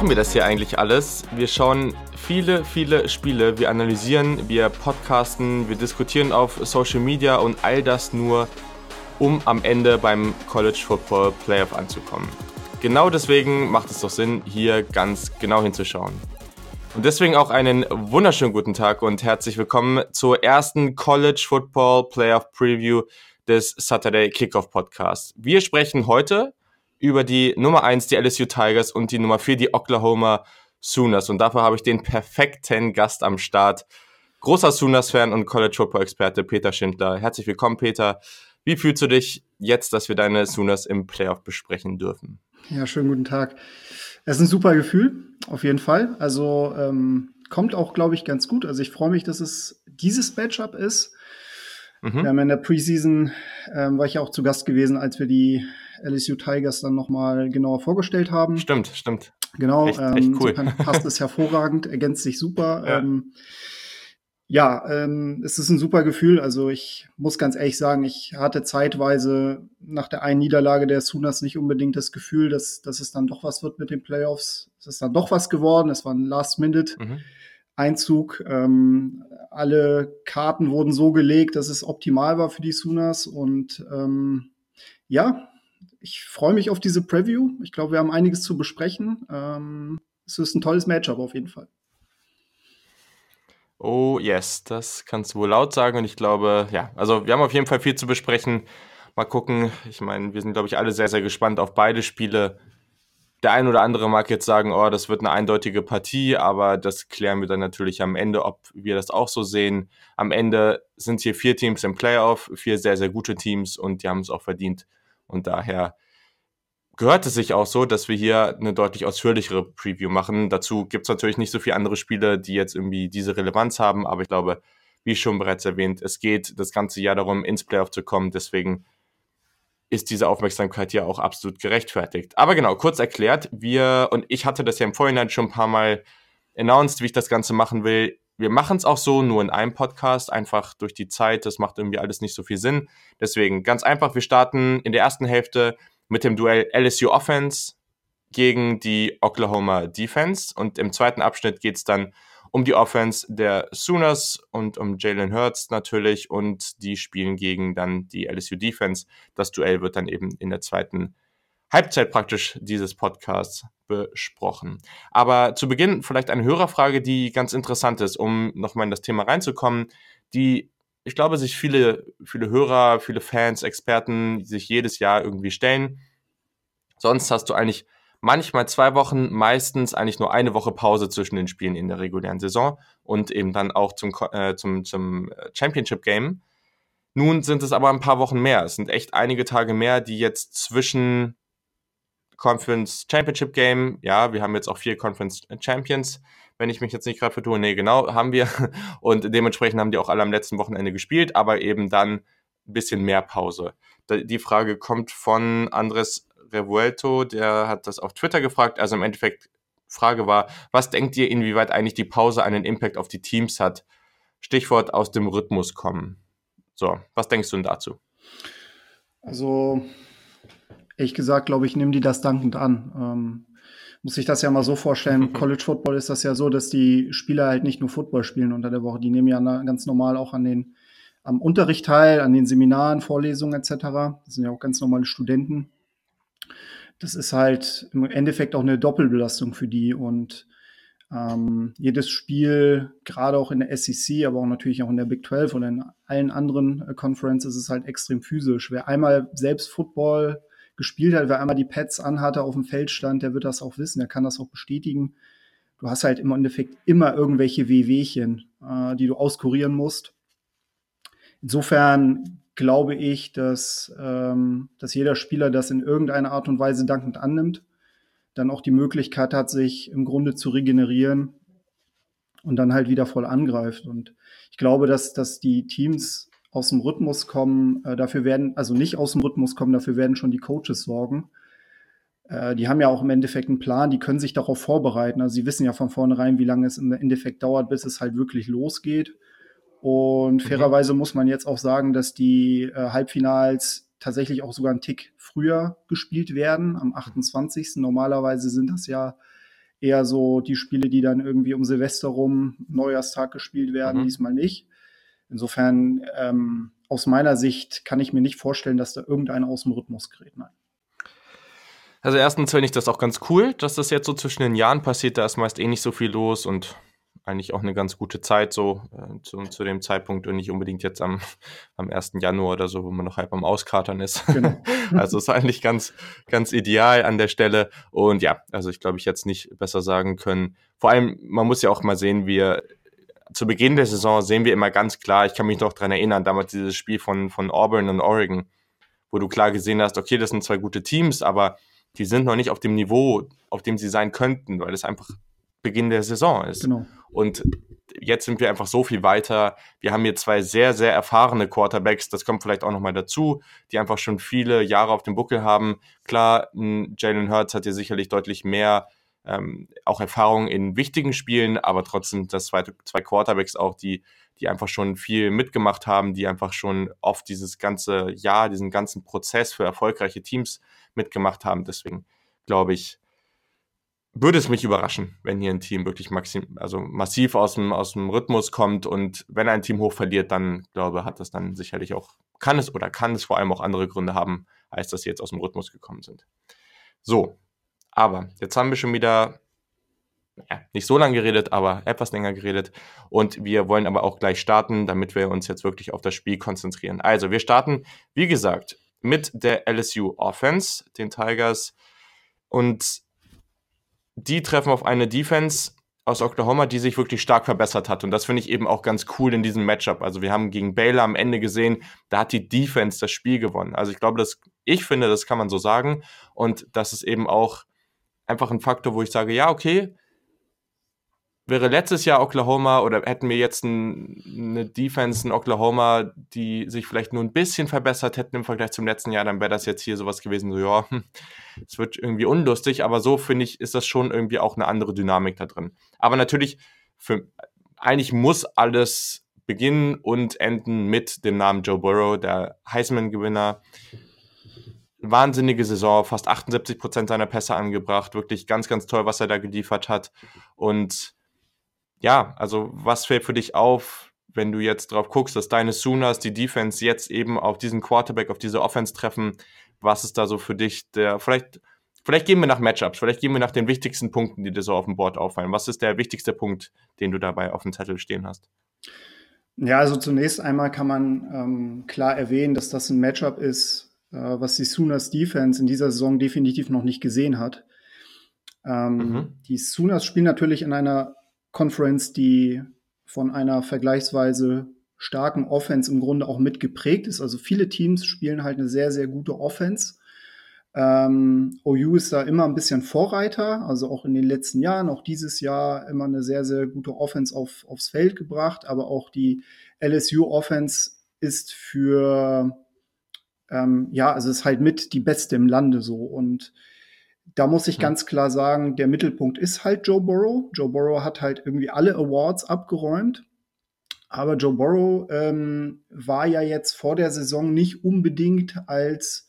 Machen wir das hier eigentlich alles? Wir schauen viele, viele Spiele, wir analysieren, wir podcasten, wir diskutieren auf Social Media und all das nur, um am Ende beim College Football Playoff anzukommen. Genau deswegen macht es doch Sinn, hier ganz genau hinzuschauen. Und deswegen auch einen wunderschönen guten Tag und herzlich willkommen zur ersten College Football Playoff Preview des Saturday Kickoff Podcasts. Wir sprechen heute über die Nummer 1, die LSU Tigers und die Nummer 4, die Oklahoma Sooners. Und dafür habe ich den perfekten Gast am Start. Großer Sooners-Fan und College Football-Experte Peter Schindler. Herzlich willkommen, Peter. Wie fühlst du dich jetzt, dass wir deine Sooners im Playoff besprechen dürfen? Ja, schönen guten Tag. Es ist ein super Gefühl, auf jeden Fall. Also ähm, kommt auch, glaube ich, ganz gut. Also ich freue mich, dass es dieses Matchup ist. Mhm. Wir haben in der Preseason, ähm, war ich auch zu Gast gewesen, als wir die LSU Tigers dann nochmal genauer vorgestellt haben. Stimmt, stimmt. Genau, echt, ähm, echt cool. passt es hervorragend, ergänzt sich super. Ja. Ähm, ja, ähm, es ist ein super Gefühl. Also ich muss ganz ehrlich sagen, ich hatte zeitweise nach der einen Niederlage der Sooners nicht unbedingt das Gefühl, dass, dass es dann doch was wird mit den Playoffs. Es ist dann doch was geworden. Es war ein Last-Minute-Einzug. Mhm. Ähm, alle Karten wurden so gelegt, dass es optimal war für die Sooners. Und ähm, ja, ich freue mich auf diese Preview. Ich glaube, wir haben einiges zu besprechen. Ähm, es ist ein tolles Matchup auf jeden Fall. Oh yes, das kannst du wohl laut sagen und ich glaube, ja, also wir haben auf jeden Fall viel zu besprechen. Mal gucken. Ich meine, wir sind, glaube ich, alle sehr, sehr gespannt auf beide Spiele. Der ein oder andere mag jetzt sagen, oh, das wird eine eindeutige Partie, aber das klären wir dann natürlich am Ende, ob wir das auch so sehen. Am Ende sind hier vier Teams im Playoff, vier sehr, sehr gute Teams und die haben es auch verdient. Und daher gehört es sich auch so, dass wir hier eine deutlich ausführlichere Preview machen. Dazu gibt es natürlich nicht so viele andere Spiele, die jetzt irgendwie diese Relevanz haben, aber ich glaube, wie schon bereits erwähnt, es geht das ganze Jahr darum, ins Playoff zu kommen. Deswegen ist diese Aufmerksamkeit ja auch absolut gerechtfertigt. Aber genau, kurz erklärt, wir, und ich hatte das ja im Vorhinein schon ein paar Mal announced, wie ich das Ganze machen will. Wir machen es auch so, nur in einem Podcast, einfach durch die Zeit. Das macht irgendwie alles nicht so viel Sinn. Deswegen ganz einfach, wir starten in der ersten Hälfte mit dem Duell LSU Offense gegen die Oklahoma Defense. Und im zweiten Abschnitt geht es dann um die Offense der Sooners und um Jalen Hurts natürlich. Und die spielen gegen dann die LSU Defense. Das Duell wird dann eben in der zweiten Halbzeit praktisch dieses Podcasts besprochen. Aber zu Beginn vielleicht eine Hörerfrage, die ganz interessant ist, um nochmal in das Thema reinzukommen, die ich glaube, sich viele, viele Hörer, viele Fans, Experten sich jedes Jahr irgendwie stellen. Sonst hast du eigentlich manchmal zwei Wochen, meistens eigentlich nur eine Woche Pause zwischen den Spielen in der regulären Saison und eben dann auch zum, äh, zum, zum Championship Game. Nun sind es aber ein paar Wochen mehr. Es sind echt einige Tage mehr, die jetzt zwischen Conference Championship Game, ja, wir haben jetzt auch vier Conference Champions, wenn ich mich jetzt nicht gerade vertue. Nee, genau, haben wir. Und dementsprechend haben die auch alle am letzten Wochenende gespielt, aber eben dann ein bisschen mehr Pause. Die Frage kommt von Andres Revuelto, der hat das auf Twitter gefragt. Also im Endeffekt, Frage war, was denkt ihr, inwieweit eigentlich die Pause einen Impact auf die Teams hat? Stichwort aus dem Rhythmus kommen. So, was denkst du denn dazu? Also, ehrlich gesagt, glaube ich, nehmen die das dankend an. Ähm, muss sich das ja mal so vorstellen. Mhm. College Football ist das ja so, dass die Spieler halt nicht nur Football spielen unter der Woche. Die nehmen ja ganz normal auch an den, am Unterricht teil, an den Seminaren, Vorlesungen etc. Das sind ja auch ganz normale Studenten. Das ist halt im Endeffekt auch eine Doppelbelastung für die und ähm, jedes Spiel, gerade auch in der SEC, aber auch natürlich auch in der Big 12 und in allen anderen äh, Conferences, ist halt extrem physisch. Wer einmal selbst Football gespielt hat, wer einmal die Pads anhatte, auf dem Feld stand, der wird das auch wissen, der kann das auch bestätigen. Du hast halt im Endeffekt immer irgendwelche Wehwehchen, äh, die du auskurieren musst. Insofern glaube ich, dass, ähm, dass jeder Spieler das in irgendeiner Art und Weise dankend annimmt, dann auch die Möglichkeit hat, sich im Grunde zu regenerieren und dann halt wieder voll angreift. Und ich glaube, dass, dass die Teams aus dem Rhythmus kommen, äh, dafür werden, also nicht aus dem Rhythmus kommen, dafür werden schon die Coaches sorgen. Äh, die haben ja auch im Endeffekt einen Plan, die können sich darauf vorbereiten. Also sie wissen ja von vornherein, wie lange es im Endeffekt dauert, bis es halt wirklich losgeht. Und mhm. fairerweise muss man jetzt auch sagen, dass die äh, Halbfinals tatsächlich auch sogar einen Tick früher gespielt werden, am 28. Normalerweise sind das ja eher so die Spiele, die dann irgendwie um Silvester rum, Neujahrstag gespielt werden, mhm. diesmal nicht. Insofern, ähm, aus meiner Sicht kann ich mir nicht vorstellen, dass da irgendeiner aus dem Rhythmus gerät. Nein. Also erstens finde ich das auch ganz cool, dass das jetzt so zwischen den Jahren passiert. Da ist meist eh nicht so viel los und eigentlich auch eine ganz gute Zeit so äh, zu, zu, dem Zeitpunkt und nicht unbedingt jetzt am, am 1. Januar oder so, wo man noch halb am Auskatern ist. Genau. also ist eigentlich ganz, ganz ideal an der Stelle. Und ja, also ich glaube, ich jetzt nicht besser sagen können. Vor allem, man muss ja auch mal sehen, wir zu Beginn der Saison sehen wir immer ganz klar, ich kann mich noch dran erinnern, damals dieses Spiel von, von Auburn und Oregon, wo du klar gesehen hast, okay, das sind zwei gute Teams, aber die sind noch nicht auf dem Niveau, auf dem sie sein könnten, weil es einfach Beginn der Saison ist. Genau. Und jetzt sind wir einfach so viel weiter. Wir haben hier zwei sehr, sehr erfahrene Quarterbacks. Das kommt vielleicht auch nochmal dazu, die einfach schon viele Jahre auf dem Buckel haben. Klar, Jalen Hurts hat hier sicherlich deutlich mehr ähm, auch Erfahrung in wichtigen Spielen, aber trotzdem das zweite, zwei Quarterbacks auch, die, die einfach schon viel mitgemacht haben, die einfach schon oft dieses ganze Jahr, diesen ganzen Prozess für erfolgreiche Teams mitgemacht haben. Deswegen glaube ich, würde es mich überraschen, wenn hier ein Team wirklich maxim, also massiv aus dem, aus dem Rhythmus kommt und wenn ein Team hoch verliert, dann glaube hat das dann sicherlich auch, kann es oder kann es vor allem auch andere Gründe haben, als dass sie jetzt aus dem Rhythmus gekommen sind. So, aber jetzt haben wir schon wieder ja, nicht so lange geredet, aber etwas länger geredet. Und wir wollen aber auch gleich starten, damit wir uns jetzt wirklich auf das Spiel konzentrieren. Also, wir starten, wie gesagt, mit der LSU Offense, den Tigers. Und die treffen auf eine Defense aus Oklahoma, die sich wirklich stark verbessert hat. Und das finde ich eben auch ganz cool in diesem Matchup. Also wir haben gegen Baylor am Ende gesehen, da hat die Defense das Spiel gewonnen. Also ich glaube, dass ich finde, das kann man so sagen. Und das ist eben auch einfach ein Faktor, wo ich sage, ja, okay, wäre letztes Jahr Oklahoma oder hätten wir jetzt ein, eine Defense in Oklahoma, die sich vielleicht nur ein bisschen verbessert hätten im Vergleich zum letzten Jahr, dann wäre das jetzt hier sowas gewesen, so ja, hm, es wird irgendwie unlustig, aber so finde ich, ist das schon irgendwie auch eine andere Dynamik da drin. Aber natürlich, für, eigentlich muss alles beginnen und enden mit dem Namen Joe Burrow, der Heisman-Gewinner. Wahnsinnige Saison, fast 78 Prozent seiner Pässe angebracht, wirklich ganz, ganz toll, was er da geliefert hat. Und ja, also was fällt für dich auf, wenn du jetzt drauf guckst, dass deine Sooners die Defense jetzt eben auf diesen Quarterback, auf diese Offense treffen? Was ist da so für dich der, vielleicht, vielleicht gehen wir nach Matchups, vielleicht gehen wir nach den wichtigsten Punkten, die dir so auf dem Board auffallen. Was ist der wichtigste Punkt, den du dabei auf dem Zettel stehen hast? Ja, also zunächst einmal kann man ähm, klar erwähnen, dass das ein Matchup ist, äh, was die Sooners Defense in dieser Saison definitiv noch nicht gesehen hat. Ähm, mhm. Die Sooners spielen natürlich in einer Conference, die von einer vergleichsweise starken Offense im Grunde auch mitgeprägt ist. Also viele Teams spielen halt eine sehr, sehr gute Offense. Ähm, OU ist da immer ein bisschen Vorreiter, also auch in den letzten Jahren, auch dieses Jahr immer eine sehr, sehr gute Offense auf, aufs Feld gebracht, aber auch die LSU Offense ist für, ähm, ja, also ist halt mit die beste im Lande so und da muss ich hm. ganz klar sagen, der Mittelpunkt ist halt Joe Burrow. Joe Burrow hat halt irgendwie alle Awards abgeräumt. Aber Joe Burrow ähm, war ja jetzt vor der Saison nicht unbedingt als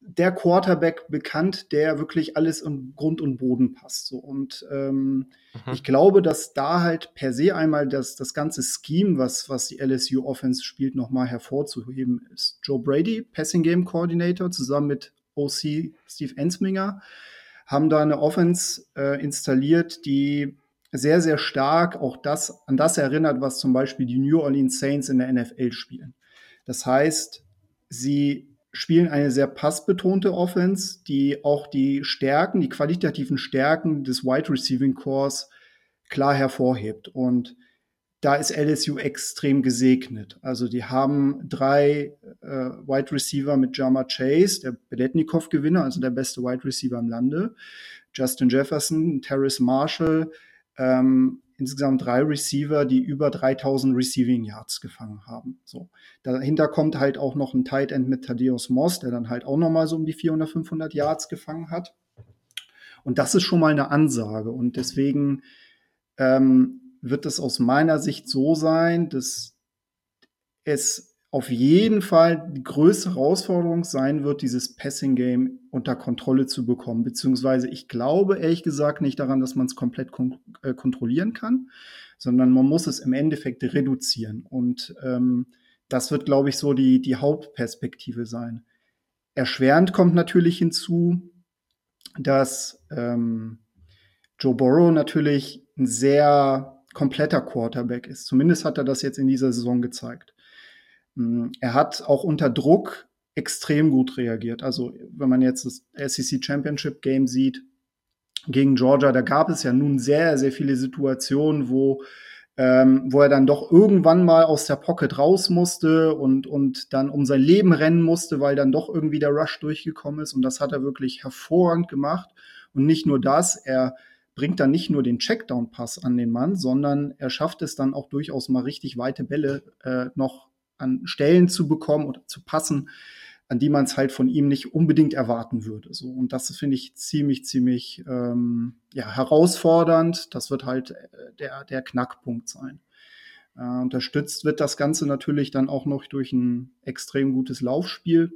der Quarterback bekannt, der wirklich alles in Grund und Boden passt. So. Und ähm, mhm. ich glaube, dass da halt per se einmal das, das ganze Scheme, was, was die LSU Offense spielt, nochmal hervorzuheben ist. Joe Brady, Passing Game Coordinator, zusammen mit OC Steve Ensminger, haben da eine Offense äh, installiert, die sehr, sehr stark auch das, an das erinnert, was zum Beispiel die New Orleans Saints in der NFL spielen. Das heißt, sie spielen eine sehr passbetonte Offense, die auch die Stärken, die qualitativen Stärken des Wide Receiving Cores klar hervorhebt. Und da ist LSU extrem gesegnet. Also die haben drei äh, Wide Receiver mit Jama Chase, der Beletnikov-Gewinner, also der beste Wide Receiver im Lande, Justin Jefferson, Terrace Marshall, ähm, insgesamt drei Receiver, die über 3000 Receiving Yards gefangen haben. So. Dahinter kommt halt auch noch ein Tight End mit Thaddeus Moss, der dann halt auch noch mal so um die 400, 500 Yards gefangen hat. Und das ist schon mal eine Ansage. Und deswegen ähm, wird es aus meiner Sicht so sein, dass es auf jeden Fall die größte Herausforderung sein wird, dieses Passing-Game unter Kontrolle zu bekommen. Beziehungsweise ich glaube ehrlich gesagt nicht daran, dass man es komplett kon äh, kontrollieren kann, sondern man muss es im Endeffekt reduzieren. Und ähm, das wird, glaube ich, so die, die Hauptperspektive sein. Erschwerend kommt natürlich hinzu, dass ähm, Joe Burrow natürlich ein sehr kompletter Quarterback ist. Zumindest hat er das jetzt in dieser Saison gezeigt. Mm, er hat auch unter Druck extrem gut reagiert. Also wenn man jetzt das SEC Championship Game sieht gegen Georgia, da gab es ja nun sehr, sehr viele Situationen, wo, ähm, wo er dann doch irgendwann mal aus der Pocket raus musste und, und dann um sein Leben rennen musste, weil dann doch irgendwie der Rush durchgekommen ist. Und das hat er wirklich hervorragend gemacht. Und nicht nur das, er bringt dann nicht nur den Checkdown-Pass an den Mann, sondern er schafft es dann auch durchaus mal richtig weite Bälle äh, noch an Stellen zu bekommen oder zu passen, an die man es halt von ihm nicht unbedingt erwarten würde. So und das finde ich ziemlich ziemlich ähm, ja, herausfordernd. Das wird halt äh, der der Knackpunkt sein. Äh, unterstützt wird das Ganze natürlich dann auch noch durch ein extrem gutes Laufspiel.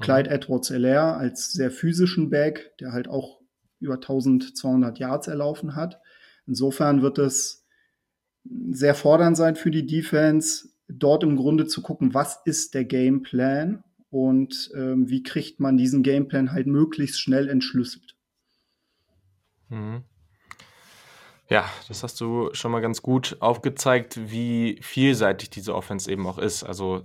Clyde Edwards Elair als sehr physischen Back, der halt auch über 1200 Yards erlaufen hat. Insofern wird es sehr fordernd sein für die Defense, dort im Grunde zu gucken, was ist der Gameplan und ähm, wie kriegt man diesen Gameplan halt möglichst schnell entschlüsselt. Mhm. Ja, das hast du schon mal ganz gut aufgezeigt, wie vielseitig diese Offense eben auch ist. Also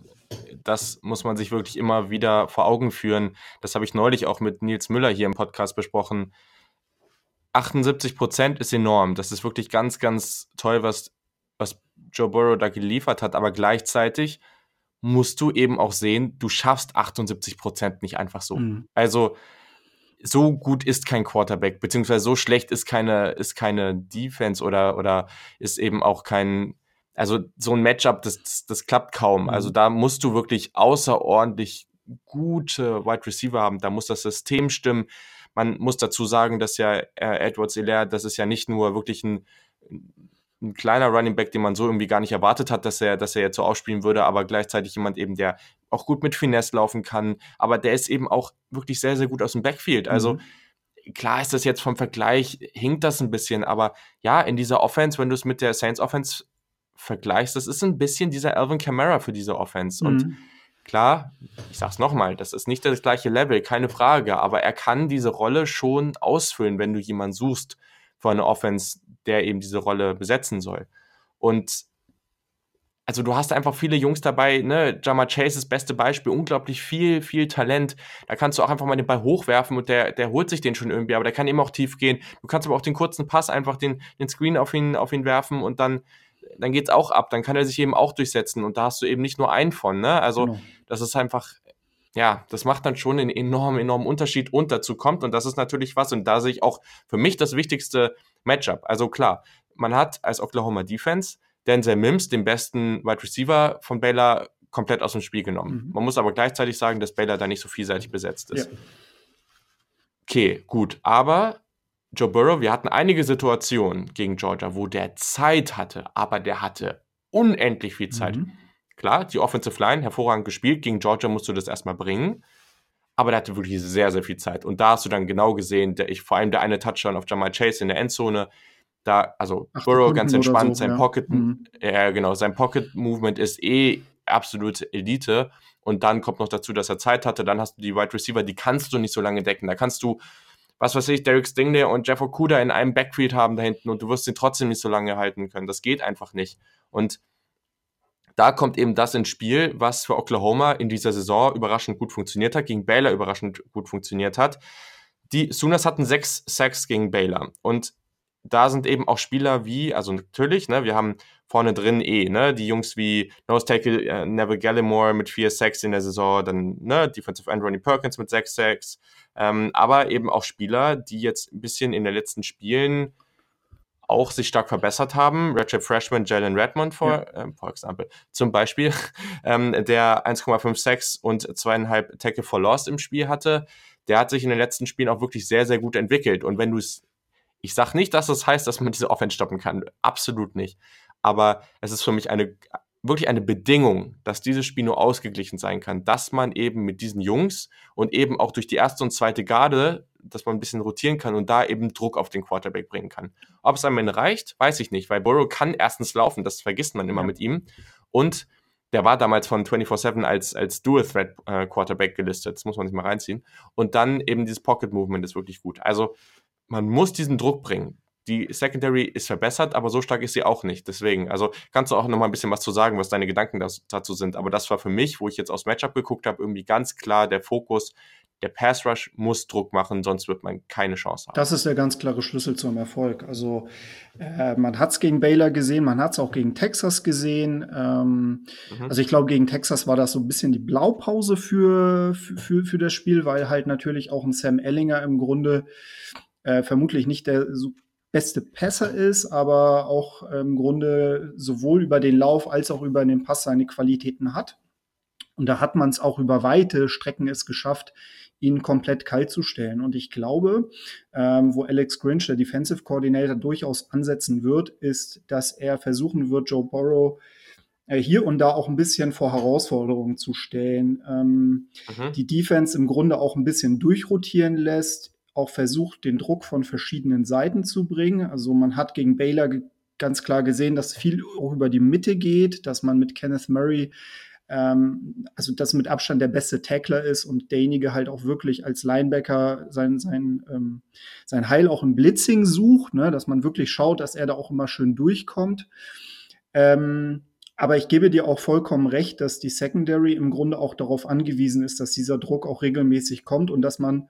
das muss man sich wirklich immer wieder vor Augen führen. Das habe ich neulich auch mit Nils Müller hier im Podcast besprochen. 78 Prozent ist enorm. Das ist wirklich ganz, ganz toll, was, was Joe Burrow da geliefert hat. Aber gleichzeitig musst du eben auch sehen, du schaffst 78 Prozent nicht einfach so. Mhm. Also so gut ist kein Quarterback, beziehungsweise so schlecht ist keine, ist keine Defense oder, oder ist eben auch kein, also so ein Matchup, das, das, das klappt kaum. Also mhm. da musst du wirklich außerordentlich gute Wide Receiver haben. Da muss das System stimmen. Man muss dazu sagen, dass ja äh, Edwards Hilaire, das ist ja nicht nur wirklich ein, ein kleiner Running Back, den man so irgendwie gar nicht erwartet hat, dass er, dass er jetzt so ausspielen würde, aber gleichzeitig jemand eben, der auch gut mit Finesse laufen kann. Aber der ist eben auch wirklich sehr, sehr gut aus dem Backfield. Also mhm. klar ist das jetzt vom Vergleich, hinkt das ein bisschen, aber ja, in dieser Offense, wenn du es mit der Saints Offense vergleichst, das ist ein bisschen dieser Alvin Kamara für diese Offense. Mhm. Und Klar, ich sag's nochmal, das ist nicht das gleiche Level, keine Frage, aber er kann diese Rolle schon ausfüllen, wenn du jemanden suchst für eine Offense, der eben diese Rolle besetzen soll. Und also du hast einfach viele Jungs dabei, ne? Jama Chase ist das beste Beispiel, unglaublich viel, viel Talent. Da kannst du auch einfach mal den Ball hochwerfen und der, der holt sich den schon irgendwie, aber der kann eben auch tief gehen. Du kannst aber auch den kurzen Pass einfach den, den Screen auf ihn, auf ihn werfen und dann dann geht's auch ab, dann kann er sich eben auch durchsetzen und da hast du eben nicht nur einen von, ne? Also genau. das ist einfach, ja, das macht dann schon einen enormen, enormen Unterschied und dazu kommt und das ist natürlich was und da sehe ich auch für mich das wichtigste Matchup. Also klar, man hat als Oklahoma Defense Denzel Mims, den besten Wide Receiver von Baylor, komplett aus dem Spiel genommen. Mhm. Man muss aber gleichzeitig sagen, dass Baylor da nicht so vielseitig besetzt ist. Ja. Okay, gut, aber Joe Burrow, wir hatten einige Situationen gegen Georgia, wo der Zeit hatte, aber der hatte unendlich viel Zeit. Mhm. Klar, die Offensive Line hervorragend gespielt. Gegen Georgia musst du das erstmal bringen. Aber der hatte wirklich sehr, sehr viel Zeit. Und da hast du dann genau gesehen, der, ich, vor allem der eine Touchdown auf Jamal Chase in der Endzone, da, also Ach, Burrow ganz entspannt, so, sein ja. Pocket, mhm. äh, genau, sein Pocket Movement ist eh absolute Elite. Und dann kommt noch dazu, dass er Zeit hatte. Dann hast du die Wide Receiver, die kannst du nicht so lange decken. Da kannst du was weiß ich, Derek Stingley und Jeff Okuda in einem Backfield haben da hinten und du wirst ihn trotzdem nicht so lange halten können. Das geht einfach nicht. Und da kommt eben das ins Spiel, was für Oklahoma in dieser Saison überraschend gut funktioniert hat, gegen Baylor überraschend gut funktioniert hat. Die Sooners hatten sechs Sacks gegen Baylor. Und da sind eben auch Spieler wie, also natürlich, ne, wir haben vorne drin eh, ne, die Jungs wie Nose Tackle äh, Neville Gallimore mit vier Sacks in der Saison, dann, ne, Defensive End Ronnie Perkins mit sechs Sacks, ähm, aber eben auch Spieler, die jetzt ein bisschen in den letzten Spielen auch sich stark verbessert haben. Redshirt Freshman Jalen Redmond, vor, ja. ähm, for example, zum Beispiel, ähm, der 1,5 Sacks und zweieinhalb Tackle for Lost im Spiel hatte, der hat sich in den letzten Spielen auch wirklich sehr, sehr gut entwickelt. Und wenn du es ich sage nicht, dass das heißt, dass man diese Offense stoppen kann. Absolut nicht. Aber es ist für mich eine wirklich eine Bedingung, dass dieses Spiel nur ausgeglichen sein kann, dass man eben mit diesen Jungs und eben auch durch die erste und zweite Garde, dass man ein bisschen rotieren kann und da eben Druck auf den Quarterback bringen kann. Ob es am Ende reicht, weiß ich nicht, weil Burrow kann erstens laufen, das vergisst man immer ja. mit ihm. Und der war damals von 24-7 als, als Dual-Threat-Quarterback äh, gelistet. Das muss man sich mal reinziehen. Und dann eben dieses Pocket-Movement ist wirklich gut. Also man muss diesen Druck bringen die Secondary ist verbessert, aber so stark ist sie auch nicht. Deswegen, also kannst du auch noch mal ein bisschen was zu sagen, was deine Gedanken das, dazu sind. Aber das war für mich, wo ich jetzt aufs Matchup geguckt habe, irgendwie ganz klar der Fokus. Der Pass Rush muss Druck machen, sonst wird man keine Chance haben. Das ist der ganz klare Schlüssel zum Erfolg. Also äh, man hat es gegen Baylor gesehen, man hat es auch gegen Texas gesehen. Ähm, mhm. Also ich glaube, gegen Texas war das so ein bisschen die Blaupause für, für, für das Spiel, weil halt natürlich auch ein Sam Ellinger im Grunde äh, vermutlich nicht der beste Pässer ist, aber auch im Grunde sowohl über den Lauf als auch über den Pass seine Qualitäten hat. Und da hat man es auch über weite Strecken es geschafft, ihn komplett kalt zu stellen. Und ich glaube, ähm, wo Alex Grinch, der Defensive Coordinator, durchaus ansetzen wird, ist, dass er versuchen wird, Joe Burrow äh, hier und da auch ein bisschen vor Herausforderungen zu stellen. Ähm, mhm. Die Defense im Grunde auch ein bisschen durchrotieren lässt, auch versucht, den Druck von verschiedenen Seiten zu bringen. Also man hat gegen Baylor ganz klar gesehen, dass viel auch über die Mitte geht, dass man mit Kenneth Murray ähm, also das mit Abstand der beste Tackler ist und derjenige halt auch wirklich als Linebacker sein, sein, ähm, sein Heil auch im Blitzing sucht, ne? dass man wirklich schaut, dass er da auch immer schön durchkommt. Ähm, aber ich gebe dir auch vollkommen recht, dass die Secondary im Grunde auch darauf angewiesen ist, dass dieser Druck auch regelmäßig kommt und dass man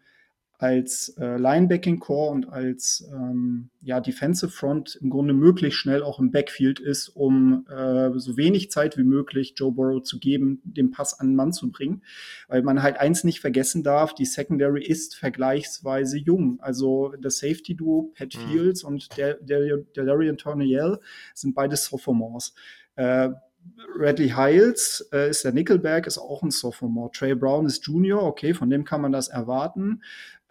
als äh, Linebacking Core und als ähm, ja, Defensive Front im Grunde möglichst schnell auch im Backfield ist, um äh, so wenig Zeit wie möglich Joe Burrow zu geben, den Pass an den Mann zu bringen. Weil man halt eins nicht vergessen darf, die Secondary ist vergleichsweise jung. Also das Safety Duo Pat mhm. Fields und der, der, der Darian Torniel sind beide Sophomores. Äh, Radley Hiles äh, ist der Nickelback, ist auch ein Sophomore. Trey Brown ist Junior, okay, von dem kann man das erwarten,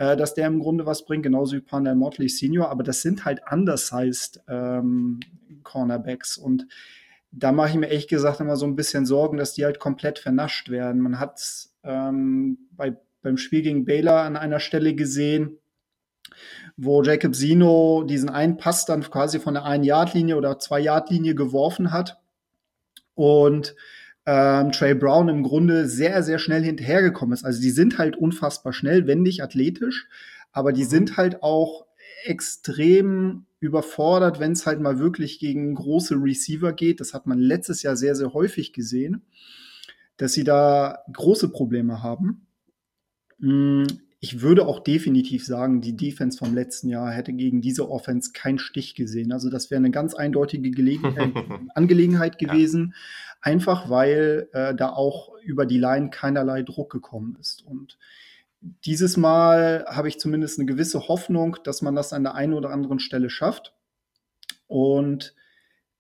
äh, dass der im Grunde was bringt, genauso wie Pandal Motley Senior, aber das sind halt undersized ähm, Cornerbacks. Und da mache ich mir ehrlich gesagt immer so ein bisschen Sorgen, dass die halt komplett vernascht werden. Man hat ähm, bei, beim Spiel gegen Baylor an einer Stelle gesehen, wo Jacob Zino diesen einen Pass dann quasi von der Ein-Yard-Linie oder Zwei-Yard-Linie geworfen hat. Und ähm, Trey Brown im Grunde sehr, sehr schnell hinterhergekommen ist. Also die sind halt unfassbar schnell, wendig, athletisch, aber die mhm. sind halt auch extrem überfordert, wenn es halt mal wirklich gegen große Receiver geht. Das hat man letztes Jahr sehr, sehr häufig gesehen, dass sie da große Probleme haben. Ich würde auch definitiv sagen, die Defense vom letzten Jahr hätte gegen diese Offense keinen Stich gesehen. Also das wäre eine ganz eindeutige Gelegen äh, Angelegenheit gewesen, ja. einfach weil äh, da auch über die Line keinerlei Druck gekommen ist. Und dieses Mal habe ich zumindest eine gewisse Hoffnung, dass man das an der einen oder anderen Stelle schafft. Und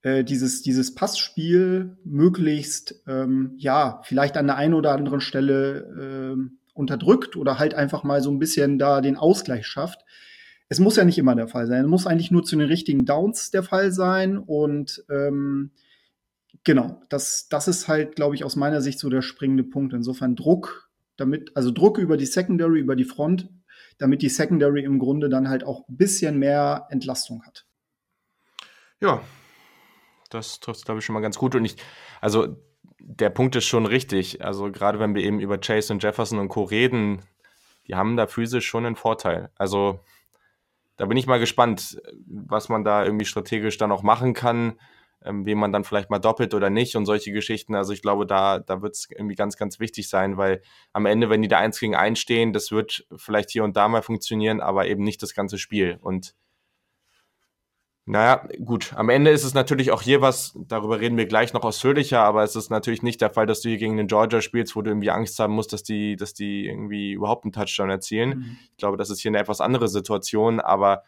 äh, dieses, dieses Passspiel möglichst, ähm, ja, vielleicht an der einen oder anderen Stelle äh, unterdrückt oder halt einfach mal so ein bisschen da den Ausgleich schafft. Es muss ja nicht immer der Fall sein. Es muss eigentlich nur zu den richtigen Downs der Fall sein. Und ähm, genau, das, das ist halt, glaube ich, aus meiner Sicht so der springende Punkt. Insofern Druck, damit, also Druck über die Secondary, über die Front, damit die Secondary im Grunde dann halt auch ein bisschen mehr Entlastung hat. Ja, das trifft, glaube ich, schon mal ganz gut. Und ich, also der Punkt ist schon richtig. Also gerade wenn wir eben über Chase und Jefferson und Co. reden, die haben da physisch schon einen Vorteil. Also da bin ich mal gespannt, was man da irgendwie strategisch dann auch machen kann, ähm, wen man dann vielleicht mal doppelt oder nicht und solche Geschichten. Also ich glaube, da, da wird es irgendwie ganz, ganz wichtig sein, weil am Ende, wenn die da eins gegen eins stehen, das wird vielleicht hier und da mal funktionieren, aber eben nicht das ganze Spiel. Und naja, gut. Am Ende ist es natürlich auch hier was, darüber reden wir gleich noch ausführlicher, aber es ist natürlich nicht der Fall, dass du hier gegen den Georgia spielst, wo du irgendwie Angst haben musst, dass die, dass die irgendwie überhaupt einen Touchdown erzielen. Mhm. Ich glaube, das ist hier eine etwas andere Situation, aber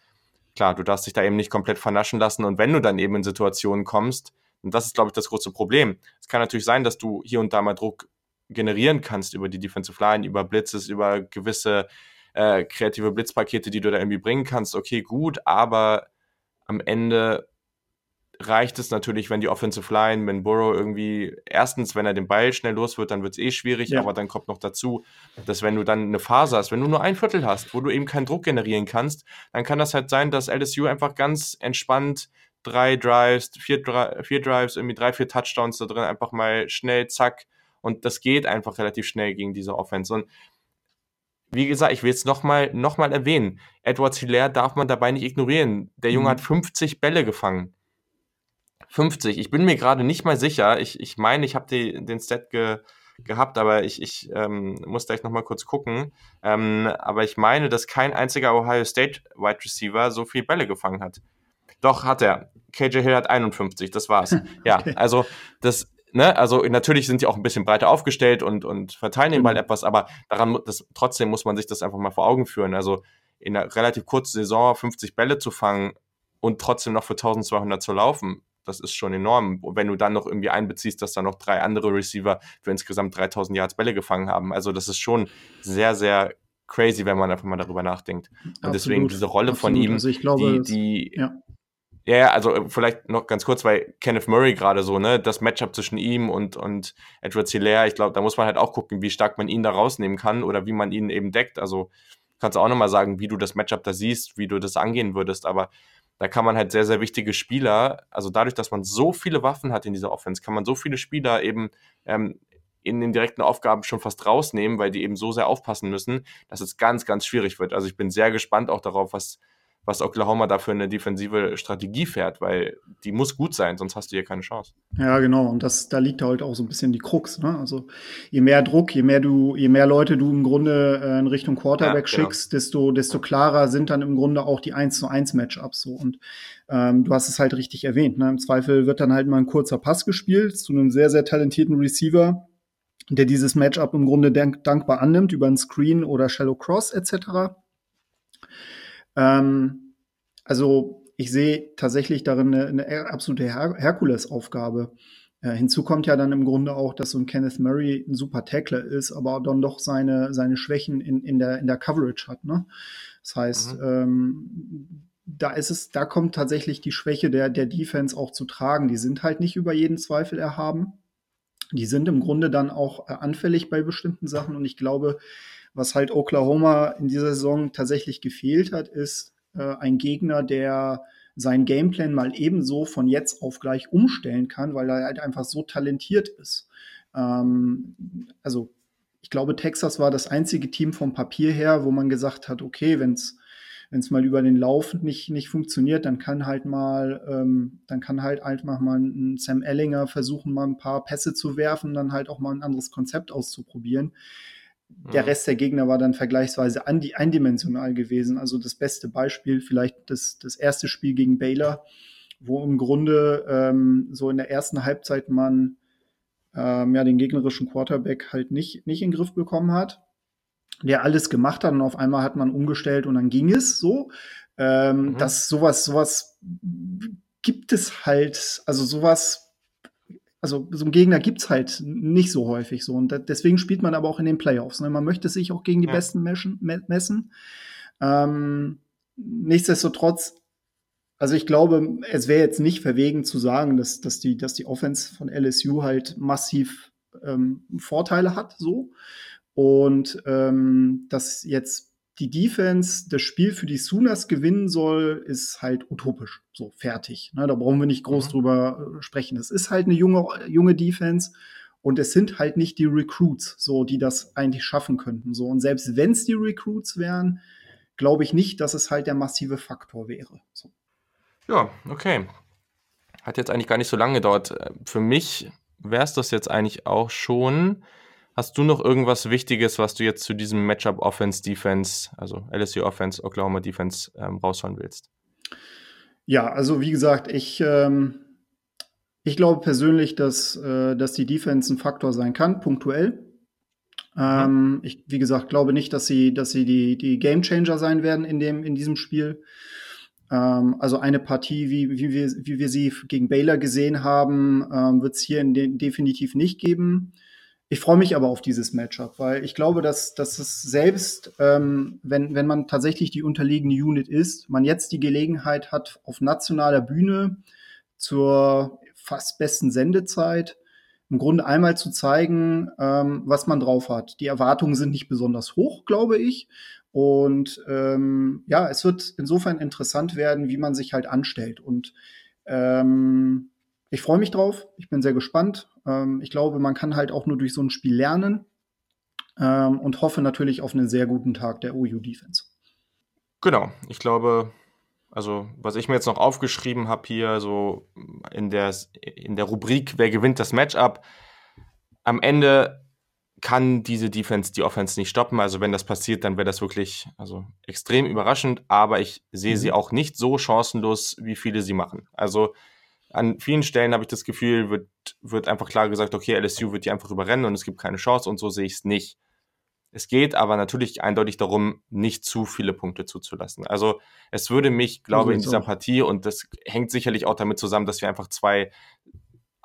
klar, du darfst dich da eben nicht komplett vernaschen lassen und wenn du dann eben in Situationen kommst, und das ist, glaube ich, das große Problem. Es kann natürlich sein, dass du hier und da mal Druck generieren kannst über die Defensive Line, über Blitzes, über gewisse äh, kreative Blitzpakete, die du da irgendwie bringen kannst. Okay, gut, aber am Ende reicht es natürlich, wenn die Offensive Line, wenn Burrow irgendwie, erstens, wenn er den Ball schnell los wird, dann wird es eh schwierig, ja. aber dann kommt noch dazu, dass wenn du dann eine Phase hast, wenn du nur ein Viertel hast, wo du eben keinen Druck generieren kannst, dann kann das halt sein, dass LSU einfach ganz entspannt drei Drives, vier, vier Drives, irgendwie drei, vier Touchdowns da drin, einfach mal schnell, zack, und das geht einfach relativ schnell gegen diese Offense. Und wie gesagt, ich will es nochmal noch mal erwähnen. Edward Hilaire darf man dabei nicht ignorieren. Der Junge mhm. hat 50 Bälle gefangen. 50. Ich bin mir gerade nicht mal sicher. Ich, ich meine, ich habe den Stat ge, gehabt, aber ich, ich ähm, muss gleich nochmal kurz gucken. Ähm, aber ich meine, dass kein einziger Ohio State Wide Receiver so viele Bälle gefangen hat. Doch, hat er. KJ Hill hat 51, das war's. Ja, okay. also das, ne, also natürlich sind die auch ein bisschen breiter aufgestellt und, und verteilen den Ball mhm. etwas, aber daran, das, trotzdem muss man sich das einfach mal vor Augen führen. Also in einer relativ kurzen Saison 50 Bälle zu fangen und trotzdem noch für 1200 zu laufen, das ist schon enorm. Und wenn du dann noch irgendwie einbeziehst, dass da noch drei andere Receiver für insgesamt 3000 Yards Bälle gefangen haben. Also das ist schon sehr, sehr crazy, wenn man einfach mal darüber nachdenkt. Und Absolut. deswegen diese Rolle Absolut. von ihm, also glaube, die, die ja. Ja, also äh, vielleicht noch ganz kurz, weil Kenneth Murray gerade so, ne, das Matchup zwischen ihm und, und Edward Hilaire, ich glaube, da muss man halt auch gucken, wie stark man ihn da rausnehmen kann oder wie man ihn eben deckt. Also kannst du auch nochmal sagen, wie du das Matchup da siehst, wie du das angehen würdest, aber da kann man halt sehr, sehr wichtige Spieler, also dadurch, dass man so viele Waffen hat in dieser Offense, kann man so viele Spieler eben ähm, in den direkten Aufgaben schon fast rausnehmen, weil die eben so sehr aufpassen müssen, dass es ganz, ganz schwierig wird. Also ich bin sehr gespannt auch darauf, was, was Oklahoma da für eine defensive Strategie fährt, weil die muss gut sein, sonst hast du hier keine Chance. Ja, genau. Und das, da liegt halt auch so ein bisschen die Krux. Ne? Also je mehr Druck, je mehr du, je mehr Leute du im Grunde äh, in Richtung Quarterback ja, genau. schickst, desto, desto klarer sind dann im Grunde auch die 1 zu 1 Matchups so. Und ähm, du hast es halt richtig erwähnt. Ne? Im Zweifel wird dann halt mal ein kurzer Pass gespielt zu einem sehr, sehr talentierten Receiver, der dieses Matchup im Grunde dank dankbar annimmt über einen Screen oder Shallow Cross etc. Ähm, also ich sehe tatsächlich darin eine, eine absolute Her Herkulesaufgabe. Äh, hinzu kommt ja dann im Grunde auch, dass so ein Kenneth Murray ein super Tackler ist, aber dann doch seine, seine Schwächen in, in, der, in der Coverage hat. Ne? Das heißt, mhm. ähm, da ist es, da kommt tatsächlich die Schwäche der, der Defense auch zu tragen. Die sind halt nicht über jeden Zweifel erhaben. Die sind im Grunde dann auch äh, anfällig bei bestimmten Sachen und ich glaube, was halt Oklahoma in dieser Saison tatsächlich gefehlt hat, ist äh, ein Gegner, der seinen Gameplan mal ebenso von jetzt auf gleich umstellen kann, weil er halt einfach so talentiert ist. Ähm, also ich glaube, Texas war das einzige Team vom Papier her, wo man gesagt hat, okay, wenn es wenn es mal über den Lauf nicht, nicht funktioniert, dann kann halt mal, ähm, dann kann halt einfach mal ein Sam Ellinger versuchen, mal ein paar Pässe zu werfen, dann halt auch mal ein anderes Konzept auszuprobieren. Der Rest der Gegner war dann vergleichsweise eindimensional gewesen. Also das beste Beispiel vielleicht das, das erste Spiel gegen Baylor, wo im Grunde ähm, so in der ersten Halbzeit man ähm, ja den gegnerischen Quarterback halt nicht, nicht in den Griff bekommen hat, der alles gemacht hat und auf einmal hat man umgestellt und dann ging es so. Ähm, mhm. Dass sowas, sowas gibt es halt, also sowas also so einen Gegner gibt's halt nicht so häufig so. Und deswegen spielt man aber auch in den Playoffs. Ne? Man möchte sich auch gegen die ja. Besten meschen, messen. Ähm, nichtsdestotrotz, also ich glaube, es wäre jetzt nicht verwegen zu sagen, dass, dass, die, dass die Offense von LSU halt massiv ähm, Vorteile hat, so. Und ähm, dass jetzt die Defense das Spiel für die Sooners gewinnen soll, ist halt utopisch. So, fertig. Ne, da brauchen wir nicht groß mhm. drüber äh, sprechen. Es ist halt eine junge, junge Defense und es sind halt nicht die Recruits, so, die das eigentlich schaffen könnten. So, und selbst wenn es die Recruits wären, glaube ich nicht, dass es halt der massive Faktor wäre. So. Ja, okay. Hat jetzt eigentlich gar nicht so lange gedauert. Für mich wäre es das jetzt eigentlich auch schon. Hast du noch irgendwas Wichtiges, was du jetzt zu diesem Matchup Offense, Defense, also LSU Offense, Oklahoma Defense ähm, raushauen willst? Ja, also wie gesagt, ich, ähm, ich glaube persönlich, dass, äh, dass die Defense ein Faktor sein kann, punktuell. Ähm, ich, wie gesagt, glaube nicht, dass sie, dass sie die, die Game Changer sein werden in, dem, in diesem Spiel. Ähm, also eine Partie, wie, wie, wir, wie wir sie gegen Baylor gesehen haben, ähm, wird es hier in den, definitiv nicht geben. Ich freue mich aber auf dieses Matchup, weil ich glaube, dass, dass es selbst, ähm, wenn, wenn man tatsächlich die unterlegene Unit ist, man jetzt die Gelegenheit hat, auf nationaler Bühne zur fast besten Sendezeit im Grunde einmal zu zeigen, ähm, was man drauf hat. Die Erwartungen sind nicht besonders hoch, glaube ich. Und ähm, ja, es wird insofern interessant werden, wie man sich halt anstellt. Und ähm, ich freue mich drauf. Ich bin sehr gespannt. Ähm, ich glaube, man kann halt auch nur durch so ein Spiel lernen ähm, und hoffe natürlich auf einen sehr guten Tag der OU Defense. Genau. Ich glaube, also, was ich mir jetzt noch aufgeschrieben habe hier, so in der, in der Rubrik, wer gewinnt das Matchup, am Ende kann diese Defense die Offense nicht stoppen. Also, wenn das passiert, dann wäre das wirklich also, extrem überraschend. Aber ich sehe mhm. sie auch nicht so chancenlos, wie viele sie machen. Also, an vielen Stellen habe ich das Gefühl, wird, wird einfach klar gesagt, okay, LSU wird die einfach überrennen und es gibt keine Chance und so sehe ich es nicht. Es geht aber natürlich eindeutig darum, nicht zu viele Punkte zuzulassen. Also es würde mich, glaube ich, in dieser Partie, und das hängt sicherlich auch damit zusammen, dass wir einfach zwei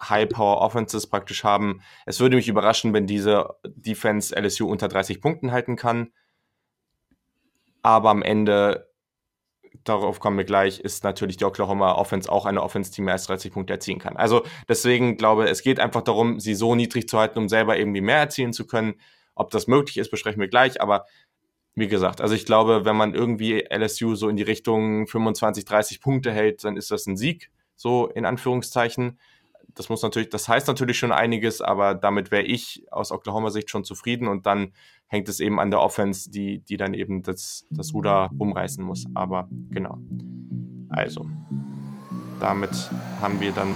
High-Power-Offenses praktisch haben. Es würde mich überraschen, wenn diese Defense LSU unter 30 Punkten halten kann. Aber am Ende, darauf kommen wir gleich, ist natürlich die Oklahoma Offense auch eine Offense, die mehr als 30 Punkte erzielen kann. Also deswegen glaube ich, es geht einfach darum, sie so niedrig zu halten, um selber irgendwie mehr erzielen zu können. Ob das möglich ist, besprechen wir gleich, aber wie gesagt, also ich glaube, wenn man irgendwie LSU so in die Richtung 25, 30 Punkte hält, dann ist das ein Sieg, so in Anführungszeichen. Das muss natürlich, das heißt natürlich schon einiges, aber damit wäre ich aus Oklahoma-Sicht schon zufrieden und dann hängt es eben an der Offense, die, die dann eben das, das Ruder umreißen muss. Aber genau. Also, damit haben wir dann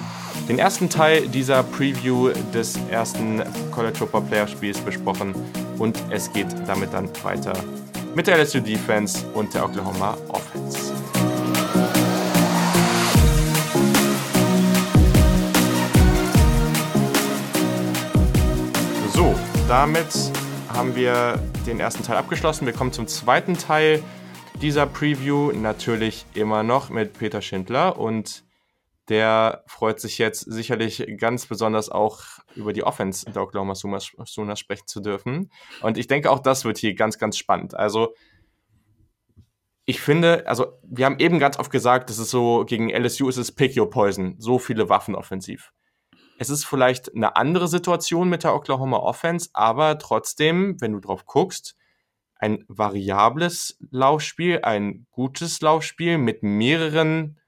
den ersten Teil dieser Preview des ersten College Football Player Spiels besprochen und es geht damit dann weiter mit der LSU Defense und der Oklahoma Offense. So, damit haben wir den ersten Teil abgeschlossen. Wir kommen zum zweiten Teil dieser Preview. Natürlich immer noch mit Peter Schindler und der freut sich jetzt sicherlich ganz besonders auch über die Offense der Oklahoma Sooners sprechen zu dürfen. Und ich denke, auch das wird hier ganz, ganz spannend. Also, ich finde, also, wir haben eben ganz oft gesagt, das ist so, gegen LSU ist es Pick Your Poison. So viele Waffen offensiv. Es ist vielleicht eine andere Situation mit der Oklahoma Offense, aber trotzdem, wenn du drauf guckst, ein variables Laufspiel, ein gutes Laufspiel mit mehreren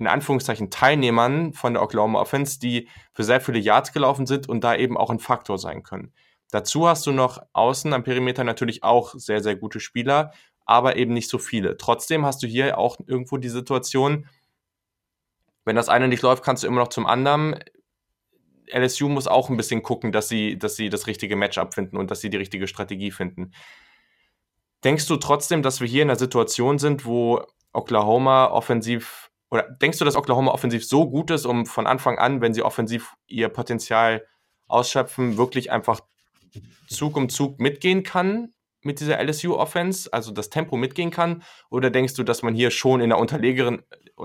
in Anführungszeichen Teilnehmern von der Oklahoma Offense, die für sehr viele Yards gelaufen sind und da eben auch ein Faktor sein können. Dazu hast du noch außen am Perimeter natürlich auch sehr, sehr gute Spieler, aber eben nicht so viele. Trotzdem hast du hier auch irgendwo die Situation, wenn das eine nicht läuft, kannst du immer noch zum anderen. LSU muss auch ein bisschen gucken, dass sie, dass sie das richtige Matchup finden und dass sie die richtige Strategie finden. Denkst du trotzdem, dass wir hier in einer Situation sind, wo Oklahoma offensiv oder denkst du, dass Oklahoma offensiv so gut ist, um von Anfang an, wenn sie offensiv ihr Potenzial ausschöpfen, wirklich einfach Zug um Zug mitgehen kann mit dieser LSU-Offense, also das Tempo mitgehen kann? Oder denkst du, dass man hier schon in der unterlegeren,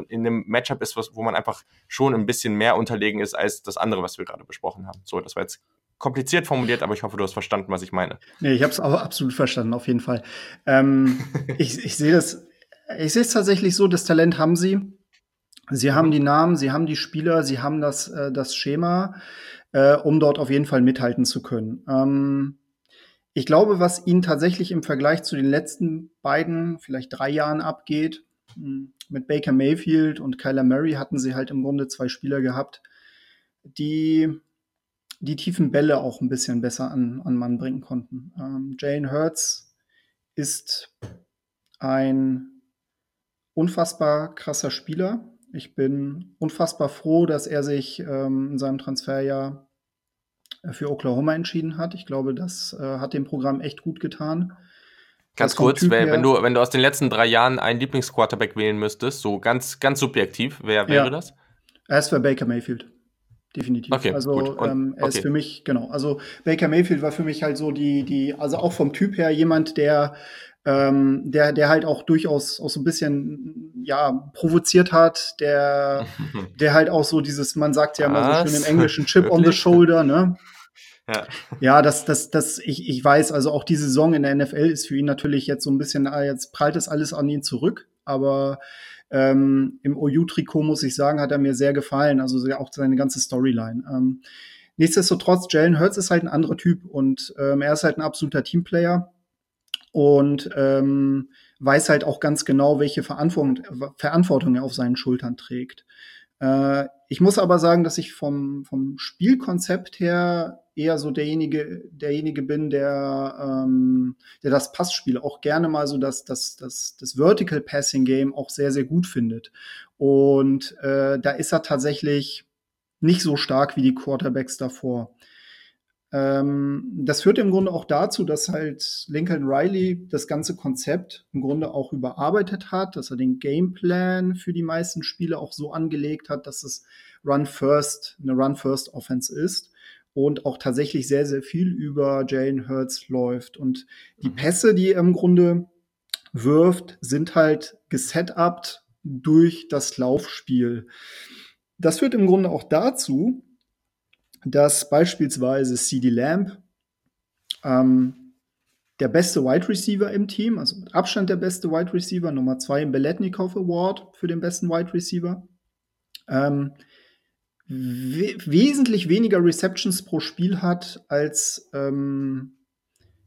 in einem Matchup ist, wo man einfach schon ein bisschen mehr unterlegen ist als das andere, was wir gerade besprochen haben? So, das war jetzt kompliziert formuliert, aber ich hoffe, du hast verstanden, was ich meine. Nee, ich habe es absolut verstanden, auf jeden Fall. Ähm, ich ich sehe das, ich sehe es tatsächlich so, das Talent haben sie. Sie haben die Namen, sie haben die Spieler, sie haben das, äh, das Schema, äh, um dort auf jeden Fall mithalten zu können. Ähm, ich glaube, was ihnen tatsächlich im Vergleich zu den letzten beiden, vielleicht drei Jahren abgeht, mit Baker Mayfield und Kyler Murray hatten sie halt im Grunde zwei Spieler gehabt, die die tiefen Bälle auch ein bisschen besser an, an Mann bringen konnten. Ähm, Jane Hurts ist ein unfassbar krasser Spieler. Ich bin unfassbar froh, dass er sich ähm, in seinem Transferjahr für Oklahoma entschieden hat. Ich glaube, das äh, hat dem Programm echt gut getan. Ganz kurz, wenn, wenn, du, wenn du aus den letzten drei Jahren einen Lieblingsquarterback wählen müsstest, so ganz, ganz subjektiv, wer wäre ja. das? Er ist für Baker Mayfield. Definitiv. Okay, also ähm, er okay. ist für mich, genau. Also Baker Mayfield war für mich halt so die, die, also auch vom Typ her jemand, der ähm, der, der halt auch durchaus auch so ein bisschen ja, provoziert hat, der, der halt auch so dieses, man sagt ja immer so schön im Englischen, Chip on the Shoulder, ne? Ja, ja das, das, das, ich, ich weiß, also auch die Saison in der NFL ist für ihn natürlich jetzt so ein bisschen, ah, jetzt prallt es alles an ihn zurück, aber Ähm, Im OU-Trikot, muss ich sagen, hat er mir sehr gefallen. Also auch seine ganze Storyline. Ähm, nichtsdestotrotz, Jalen Hurts ist halt ein anderer Typ und ähm, er ist halt ein absoluter Teamplayer und ähm, weiß halt auch ganz genau, welche Verantwortung, Verantwortung er auf seinen Schultern trägt. Äh, ich muss aber sagen, dass ich vom, vom Spielkonzept her eher so derjenige, derjenige bin, der, ähm, der das Passspiel auch gerne mal so das, das, das, das Vertical Passing Game auch sehr, sehr gut findet. Und äh, da ist er tatsächlich nicht so stark wie die Quarterbacks davor. Ähm, das führt im Grunde auch dazu, dass halt Lincoln Riley das ganze Konzept im Grunde auch überarbeitet hat, dass er den Gameplan für die meisten Spiele auch so angelegt hat, dass es Run First, eine Run First Offense ist und auch tatsächlich sehr, sehr viel über Jalen Hurts läuft. Und die mhm. Pässe, die er im Grunde wirft, sind halt gesetupt durch das Laufspiel. Das führt im Grunde auch dazu, dass beispielsweise CD Lamb ähm, der beste Wide Receiver im Team, also mit Abstand der beste Wide Receiver, Nummer zwei im Beletnikov Award für den besten Wide Receiver, ähm, we wesentlich weniger Receptions pro Spiel hat, als, ähm,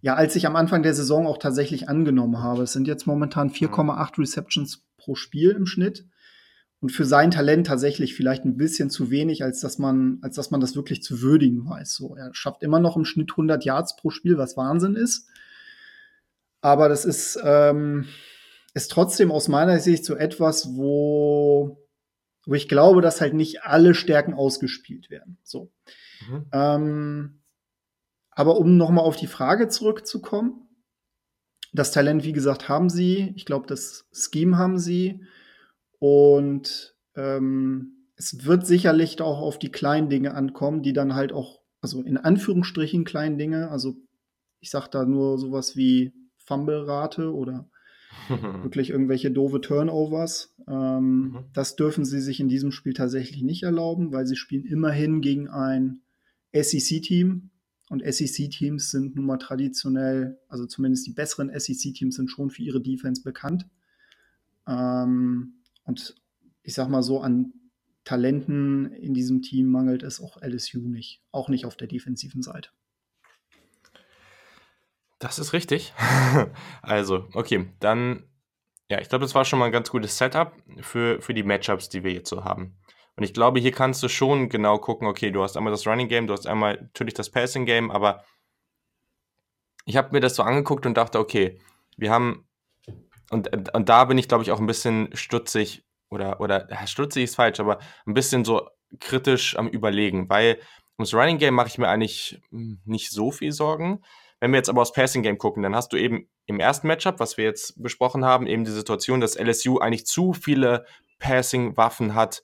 ja, als ich am Anfang der Saison auch tatsächlich angenommen habe. Es sind jetzt momentan 4,8 Receptions pro Spiel im Schnitt und für sein Talent tatsächlich vielleicht ein bisschen zu wenig, als dass man, als dass man das wirklich zu würdigen weiß. So, er schafft immer noch im Schnitt 100 Yards pro Spiel, was Wahnsinn ist. Aber das ist, ähm, ist trotzdem aus meiner Sicht so etwas, wo, wo ich glaube, dass halt nicht alle Stärken ausgespielt werden. So. Mhm. Ähm, aber um nochmal auf die Frage zurückzukommen, das Talent, wie gesagt, haben sie. Ich glaube, das Scheme haben sie. Und ähm, es wird sicherlich auch auf die kleinen Dinge ankommen, die dann halt auch, also in Anführungsstrichen kleinen Dinge, also ich sag da nur sowas wie Fumble-Rate oder wirklich irgendwelche doofe Turnovers. Ähm, mhm. Das dürfen sie sich in diesem Spiel tatsächlich nicht erlauben, weil sie spielen immerhin gegen ein SEC-Team. Und SEC-Teams sind nun mal traditionell, also zumindest die besseren SEC-Teams sind schon für ihre Defense bekannt. Ähm, und ich sag mal so, an Talenten in diesem Team mangelt es auch LSU nicht. Auch nicht auf der defensiven Seite. Das ist richtig. also, okay, dann, ja, ich glaube, das war schon mal ein ganz gutes Setup für, für die Matchups, die wir jetzt so haben. Und ich glaube, hier kannst du schon genau gucken, okay, du hast einmal das Running Game, du hast einmal natürlich das Passing Game, aber ich habe mir das so angeguckt und dachte, okay, wir haben und, und da bin ich, glaube ich, auch ein bisschen stutzig oder, oder ja, stutzig ist falsch, aber ein bisschen so kritisch am Überlegen, weil ums Running Game mache ich mir eigentlich hm, nicht so viel Sorgen. Wenn wir jetzt aber aufs Passing Game gucken, dann hast du eben im ersten Matchup, was wir jetzt besprochen haben, eben die Situation, dass LSU eigentlich zu viele Passing-Waffen hat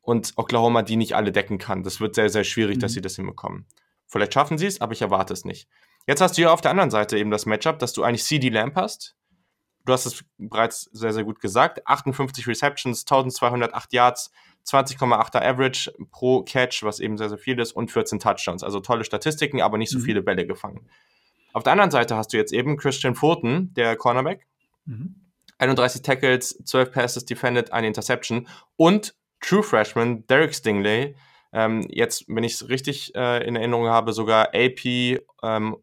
und Oklahoma die nicht alle decken kann. Das wird sehr, sehr schwierig, mhm. dass sie das hinbekommen. Vielleicht schaffen sie es, aber ich erwarte es nicht. Jetzt hast du hier auf der anderen Seite eben das Matchup, dass du eigentlich CD Lamp hast, du hast es bereits sehr, sehr gut gesagt. 58 Receptions, 1208 Yards, 20,8er Average pro Catch, was eben sehr, sehr viel ist, und 14 Touchdowns. Also tolle Statistiken, aber nicht so mhm. viele Bälle gefangen. Auf der anderen Seite hast du jetzt eben Christian Fulton, der Cornerback. Mhm. 31 Tackles, 12 Passes defended, eine Interception. Und True Freshman Derek Stingley, ähm, jetzt, wenn ich es richtig äh, in Erinnerung habe, sogar AP ähm,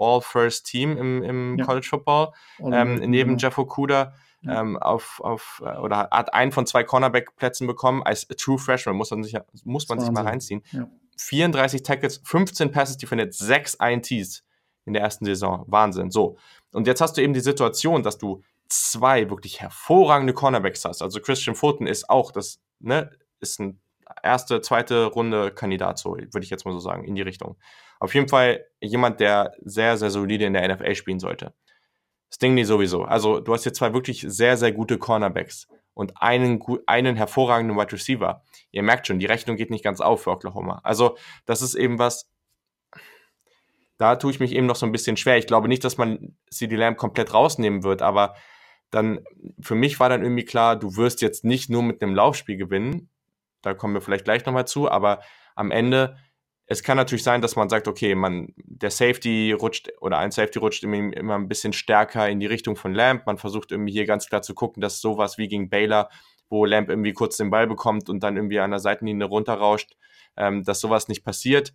All-First Team im, im ja. College Football, ähm, neben Jeff Okuda. Ja. Ähm, auf, auf, äh, oder hat einen von zwei Cornerback-Plätzen bekommen als True Freshman, muss man sich, muss man sich mal reinziehen. Ja. 34 Tackles, 15 Passes defended, 6 INTs in der ersten Saison. Wahnsinn. So. Und jetzt hast du eben die Situation, dass du zwei wirklich hervorragende Cornerbacks hast. Also Christian Fulton ist auch das, ne, ist ein erste, zweite Runde Kandidat, so würde ich jetzt mal so sagen, in die Richtung. Auf jeden Fall jemand, der sehr, sehr solide in der NFL spielen sollte. Stingley sowieso. Also du hast hier zwei wirklich sehr, sehr gute Cornerbacks und einen, einen hervorragenden Wide Receiver. Ihr merkt schon, die Rechnung geht nicht ganz auf für Oklahoma. Also das ist eben was, da tue ich mich eben noch so ein bisschen schwer. Ich glaube nicht, dass man CD Lamb komplett rausnehmen wird, aber dann für mich war dann irgendwie klar, du wirst jetzt nicht nur mit einem Laufspiel gewinnen. Da kommen wir vielleicht gleich nochmal zu, aber am Ende es kann natürlich sein, dass man sagt, okay, man, der Safety rutscht oder ein Safety rutscht immer, immer ein bisschen stärker in die Richtung von Lamp. Man versucht irgendwie hier ganz klar zu gucken, dass sowas wie gegen Baylor wo Lamb irgendwie kurz den Ball bekommt und dann irgendwie an der Seitenlinie runterrauscht, ähm, dass sowas nicht passiert.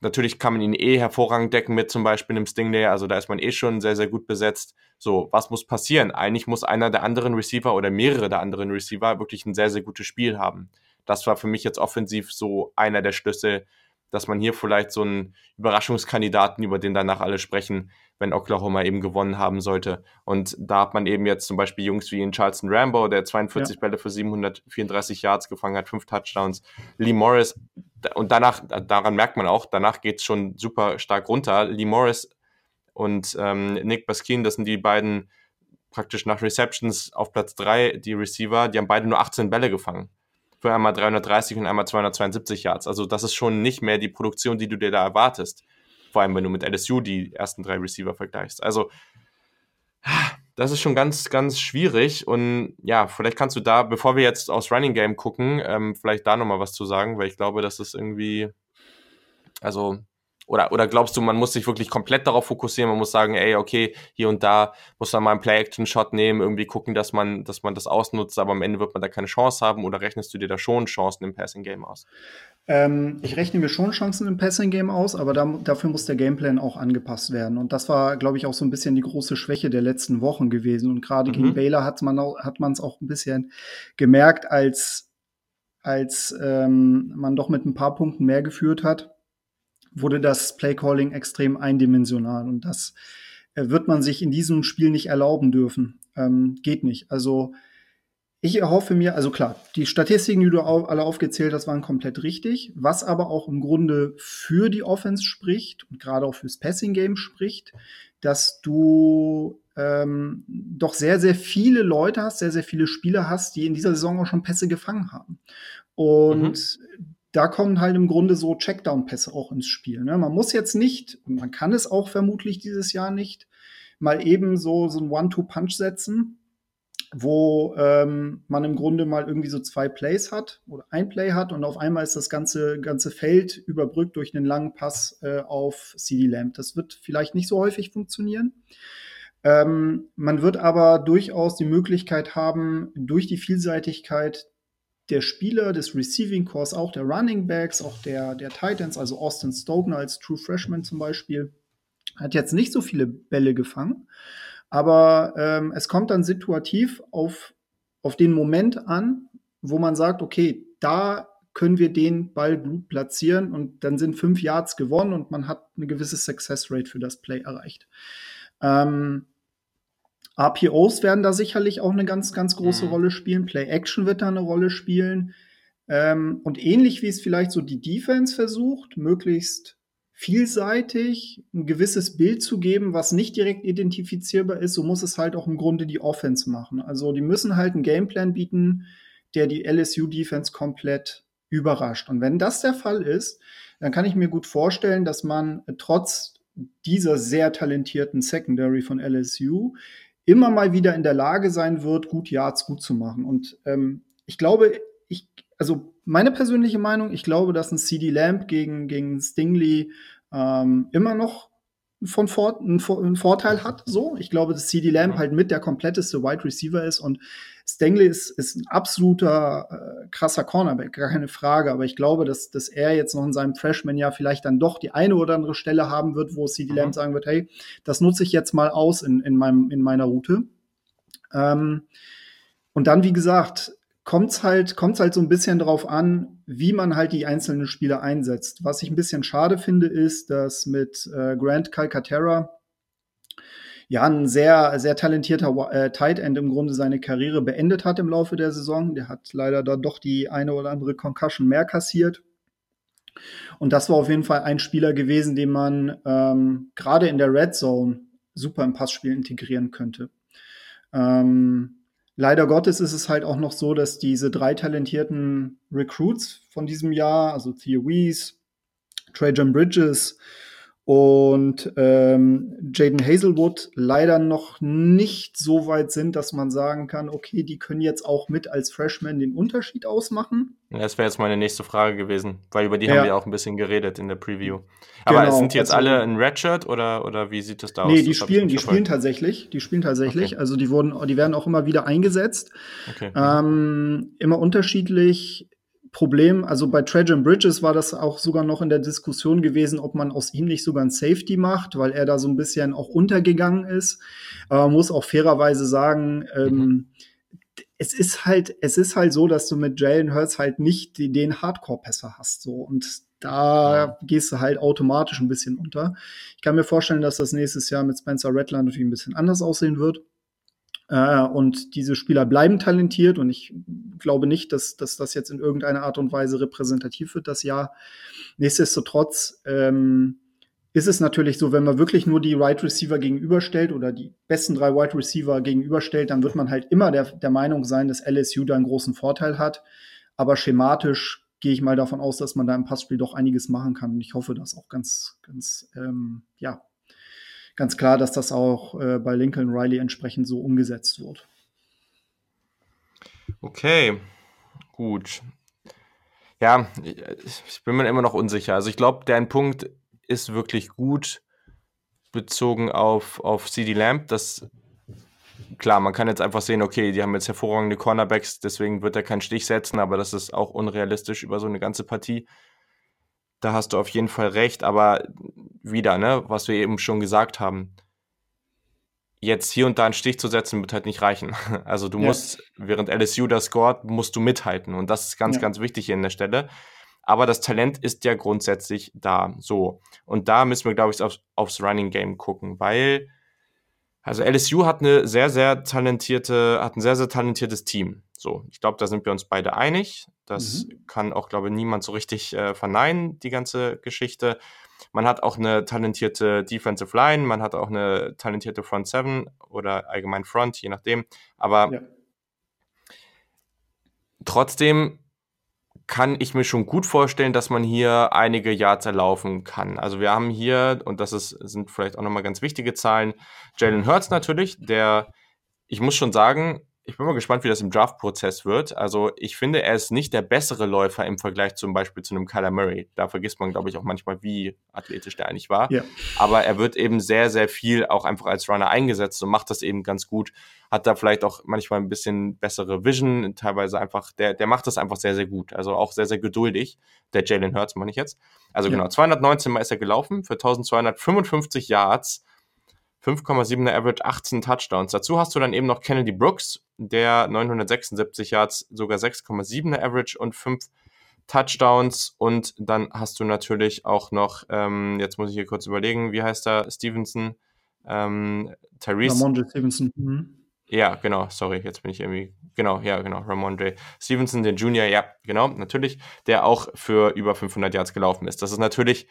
Natürlich kann man ihn eh hervorragend decken mit zum Beispiel einem Stingley, also da ist man eh schon sehr, sehr gut besetzt. So, was muss passieren? Eigentlich muss einer der anderen Receiver oder mehrere der anderen Receiver wirklich ein sehr, sehr gutes Spiel haben. Das war für mich jetzt offensiv so einer der Schlüssel, dass man hier vielleicht so einen Überraschungskandidaten, über den danach alle sprechen, wenn Oklahoma eben gewonnen haben sollte. Und da hat man eben jetzt zum Beispiel Jungs wie in Charleston Rambo, der 42 ja. Bälle für 734 Yards gefangen hat, fünf Touchdowns. Lee Morris, und danach, daran merkt man auch, danach geht es schon super stark runter. Lee Morris und ähm, Nick Baskin, das sind die beiden praktisch nach Receptions auf Platz drei die Receiver, die haben beide nur 18 Bälle gefangen für einmal 330 und einmal 272 Yards. Also das ist schon nicht mehr die Produktion, die du dir da erwartest. Vor allem, wenn du mit LSU die ersten drei Receiver vergleichst. Also das ist schon ganz, ganz schwierig. Und ja, vielleicht kannst du da, bevor wir jetzt aufs Running Game gucken, ähm, vielleicht da nochmal was zu sagen, weil ich glaube, das ist irgendwie, also oder, oder glaubst du, man muss sich wirklich komplett darauf fokussieren? Man muss sagen, ey, okay, hier und da muss man mal einen Play-Action-Shot nehmen, irgendwie gucken, dass man, dass man das ausnutzt, aber am Ende wird man da keine Chance haben oder rechnest du dir da schon Chancen im Passing-Game aus? Ähm, ich rechne mir schon Chancen im Passing-Game aus, aber da, dafür muss der Gameplan auch angepasst werden. Und das war, glaube ich, auch so ein bisschen die große Schwäche der letzten Wochen gewesen. Und gerade mhm. gegen Baylor hat man es auch ein bisschen gemerkt, als, als ähm, man doch mit ein paar Punkten mehr geführt hat wurde das Playcalling extrem eindimensional und das äh, wird man sich in diesem Spiel nicht erlauben dürfen. Ähm, geht nicht. Also ich erhoffe mir, also klar, die Statistiken, die du alle aufgezählt hast, waren komplett richtig. Was aber auch im Grunde für die Offense spricht und gerade auch fürs Passing Game spricht, dass du ähm, doch sehr, sehr viele Leute hast, sehr, sehr viele Spieler hast, die in dieser Saison auch schon Pässe gefangen haben. Und mhm da kommen halt im Grunde so Checkdown-Pässe auch ins Spiel. Ne? Man muss jetzt nicht, man kann es auch vermutlich dieses Jahr nicht, mal eben so, so ein One-Two-Punch setzen, wo ähm, man im Grunde mal irgendwie so zwei Plays hat oder ein Play hat und auf einmal ist das ganze, ganze Feld überbrückt durch einen langen Pass äh, auf CD Lamp. Das wird vielleicht nicht so häufig funktionieren. Ähm, man wird aber durchaus die Möglichkeit haben, durch die Vielseitigkeit der Spieler des Receiving Cores, auch der Running Backs, auch der, der Titans, also Austin Stogner als True Freshman zum Beispiel, hat jetzt nicht so viele Bälle gefangen. Aber ähm, es kommt dann situativ auf, auf den Moment an, wo man sagt, okay, da können wir den Ball gut platzieren und dann sind fünf Yards gewonnen und man hat eine gewisse Success Rate für das Play erreicht. Ähm, RPOs werden da sicherlich auch eine ganz, ganz große mhm. Rolle spielen. Play Action wird da eine Rolle spielen. Ähm, und ähnlich wie es vielleicht so die Defense versucht, möglichst vielseitig ein gewisses Bild zu geben, was nicht direkt identifizierbar ist, so muss es halt auch im Grunde die Offense machen. Also die müssen halt einen Gameplan bieten, der die LSU-Defense komplett überrascht. Und wenn das der Fall ist, dann kann ich mir gut vorstellen, dass man trotz dieser sehr talentierten Secondary von LSU immer mal wieder in der Lage sein wird, gut Yards gut zu machen. Und ähm, ich glaube, ich, also meine persönliche Meinung, ich glaube, dass ein CD Lamp gegen, gegen Stingley ähm, immer noch von Vor einen, Vorteil hat. So, ich glaube, dass CD Lamb halt mit der kompletteste Wide Receiver ist und Stanley ist, ist ein absoluter äh, krasser Cornerback, gar keine Frage. Aber ich glaube, dass, dass er jetzt noch in seinem Freshman-Jahr vielleicht dann doch die eine oder andere Stelle haben wird, wo CD mhm. Lamb sagen wird, hey, das nutze ich jetzt mal aus in, in, meinem, in meiner Route. Ähm, und dann, wie gesagt, kommt's halt, kommt's halt so ein bisschen drauf an, wie man halt die einzelnen Spieler einsetzt. Was ich ein bisschen schade finde, ist, dass mit äh, Grant Calcaterra ja ein sehr, sehr talentierter äh, Tight End im Grunde seine Karriere beendet hat im Laufe der Saison. Der hat leider dann doch die eine oder andere Concussion mehr kassiert. Und das war auf jeden Fall ein Spieler gewesen, den man ähm, gerade in der Red Zone super im Passspiel integrieren könnte. Ähm, Leider Gottes ist es halt auch noch so, dass diese drei talentierten Recruits von diesem Jahr, also Theo Weiss, Trajan Bridges und ähm, Jaden Hazelwood leider noch nicht so weit sind, dass man sagen kann, okay, die können jetzt auch mit als Freshman den Unterschied ausmachen. Das wäre jetzt meine nächste Frage gewesen, weil über die ja. haben wir auch ein bisschen geredet in der Preview. Aber genau, sind die jetzt also, alle in Redshirt oder, oder wie sieht das da nee, aus? Nee, die spielen, die spielen tatsächlich. Die spielen tatsächlich. Okay. Also die wurden, die werden auch immer wieder eingesetzt. Okay. Ähm, immer unterschiedlich. Problem, also bei Trajan Bridges war das auch sogar noch in der Diskussion gewesen, ob man aus ihm nicht sogar ein Safety macht, weil er da so ein bisschen auch untergegangen ist. Aber man muss auch fairerweise sagen, ähm, mhm. es ist halt, es ist halt so, dass du mit Jalen Hurts halt nicht die, den Hardcore-Pässer hast, so. Und da gehst du halt automatisch ein bisschen unter. Ich kann mir vorstellen, dass das nächstes Jahr mit Spencer Rattler natürlich ein bisschen anders aussehen wird. Äh, und diese Spieler bleiben talentiert und ich glaube nicht, dass, dass das jetzt in irgendeiner Art und Weise repräsentativ wird, das Jahr. Nichtsdestotrotz ähm, ist es natürlich so, wenn man wirklich nur die Wide Receiver gegenüberstellt oder die besten drei Wide Receiver gegenüberstellt, dann wird man halt immer der, der Meinung sein, dass LSU da einen großen Vorteil hat. Aber schematisch gehe ich mal davon aus, dass man da im Passspiel doch einiges machen kann. Und ich hoffe das auch ganz, ganz, ähm, ja, ganz klar, dass das auch äh, bei Lincoln Riley entsprechend so umgesetzt wird. Okay, gut. Ja, ich bin mir immer noch unsicher. Also ich glaube, dein Punkt ist wirklich gut bezogen auf, auf CD Lamp. Das, klar, man kann jetzt einfach sehen, okay, die haben jetzt hervorragende Cornerbacks, deswegen wird er keinen Stich setzen, aber das ist auch unrealistisch über so eine ganze Partie. Da hast du auf jeden Fall recht, aber wieder, ne, was wir eben schon gesagt haben, jetzt hier und da einen Stich zu setzen, wird halt nicht reichen. Also du ja. musst, während LSU das scoret, musst du mithalten. Und das ist ganz, ja. ganz wichtig hier an der Stelle. Aber das Talent ist ja grundsätzlich da. So. Und da müssen wir, glaube ich, aufs, aufs Running Game gucken, weil, also LSU hat eine sehr, sehr talentierte, hat ein sehr, sehr talentiertes Team. So, ich glaube, da sind wir uns beide einig. Das mhm. kann auch, glaube ich, niemand so richtig äh, verneinen, die ganze Geschichte. Man hat auch eine talentierte Defensive Line, man hat auch eine talentierte Front Seven oder allgemein Front, je nachdem. Aber ja. trotzdem kann ich mir schon gut vorstellen, dass man hier einige Yards erlaufen kann. Also wir haben hier, und das ist, sind vielleicht auch nochmal ganz wichtige Zahlen, Jalen Hurts natürlich, der, ich muss schon sagen, ich bin mal gespannt, wie das im Draft-Prozess wird. Also ich finde, er ist nicht der bessere Läufer im Vergleich zum Beispiel zu einem Kyler Murray. Da vergisst man, glaube ich, auch manchmal, wie athletisch der eigentlich war. Ja. Aber er wird eben sehr, sehr viel auch einfach als Runner eingesetzt und macht das eben ganz gut. Hat da vielleicht auch manchmal ein bisschen bessere Vision, teilweise einfach, der, der macht das einfach sehr, sehr gut. Also auch sehr, sehr geduldig. Der Jalen Hurts meine ich jetzt. Also ja. genau, 219 Mal ist er gelaufen für 1255 Yards 5,7er Average, 18 Touchdowns. Dazu hast du dann eben noch Kennedy Brooks, der 976 Yards, sogar 6,7er Average und 5 Touchdowns. Und dann hast du natürlich auch noch, ähm, jetzt muss ich hier kurz überlegen, wie heißt er? Stevenson, ähm, Tyrese. Ramondre Stevenson. Mhm. Ja, genau, sorry, jetzt bin ich irgendwie, genau, ja, genau, Ramondre Stevenson, den Junior, ja, genau, natürlich, der auch für über 500 Yards gelaufen ist. Das ist natürlich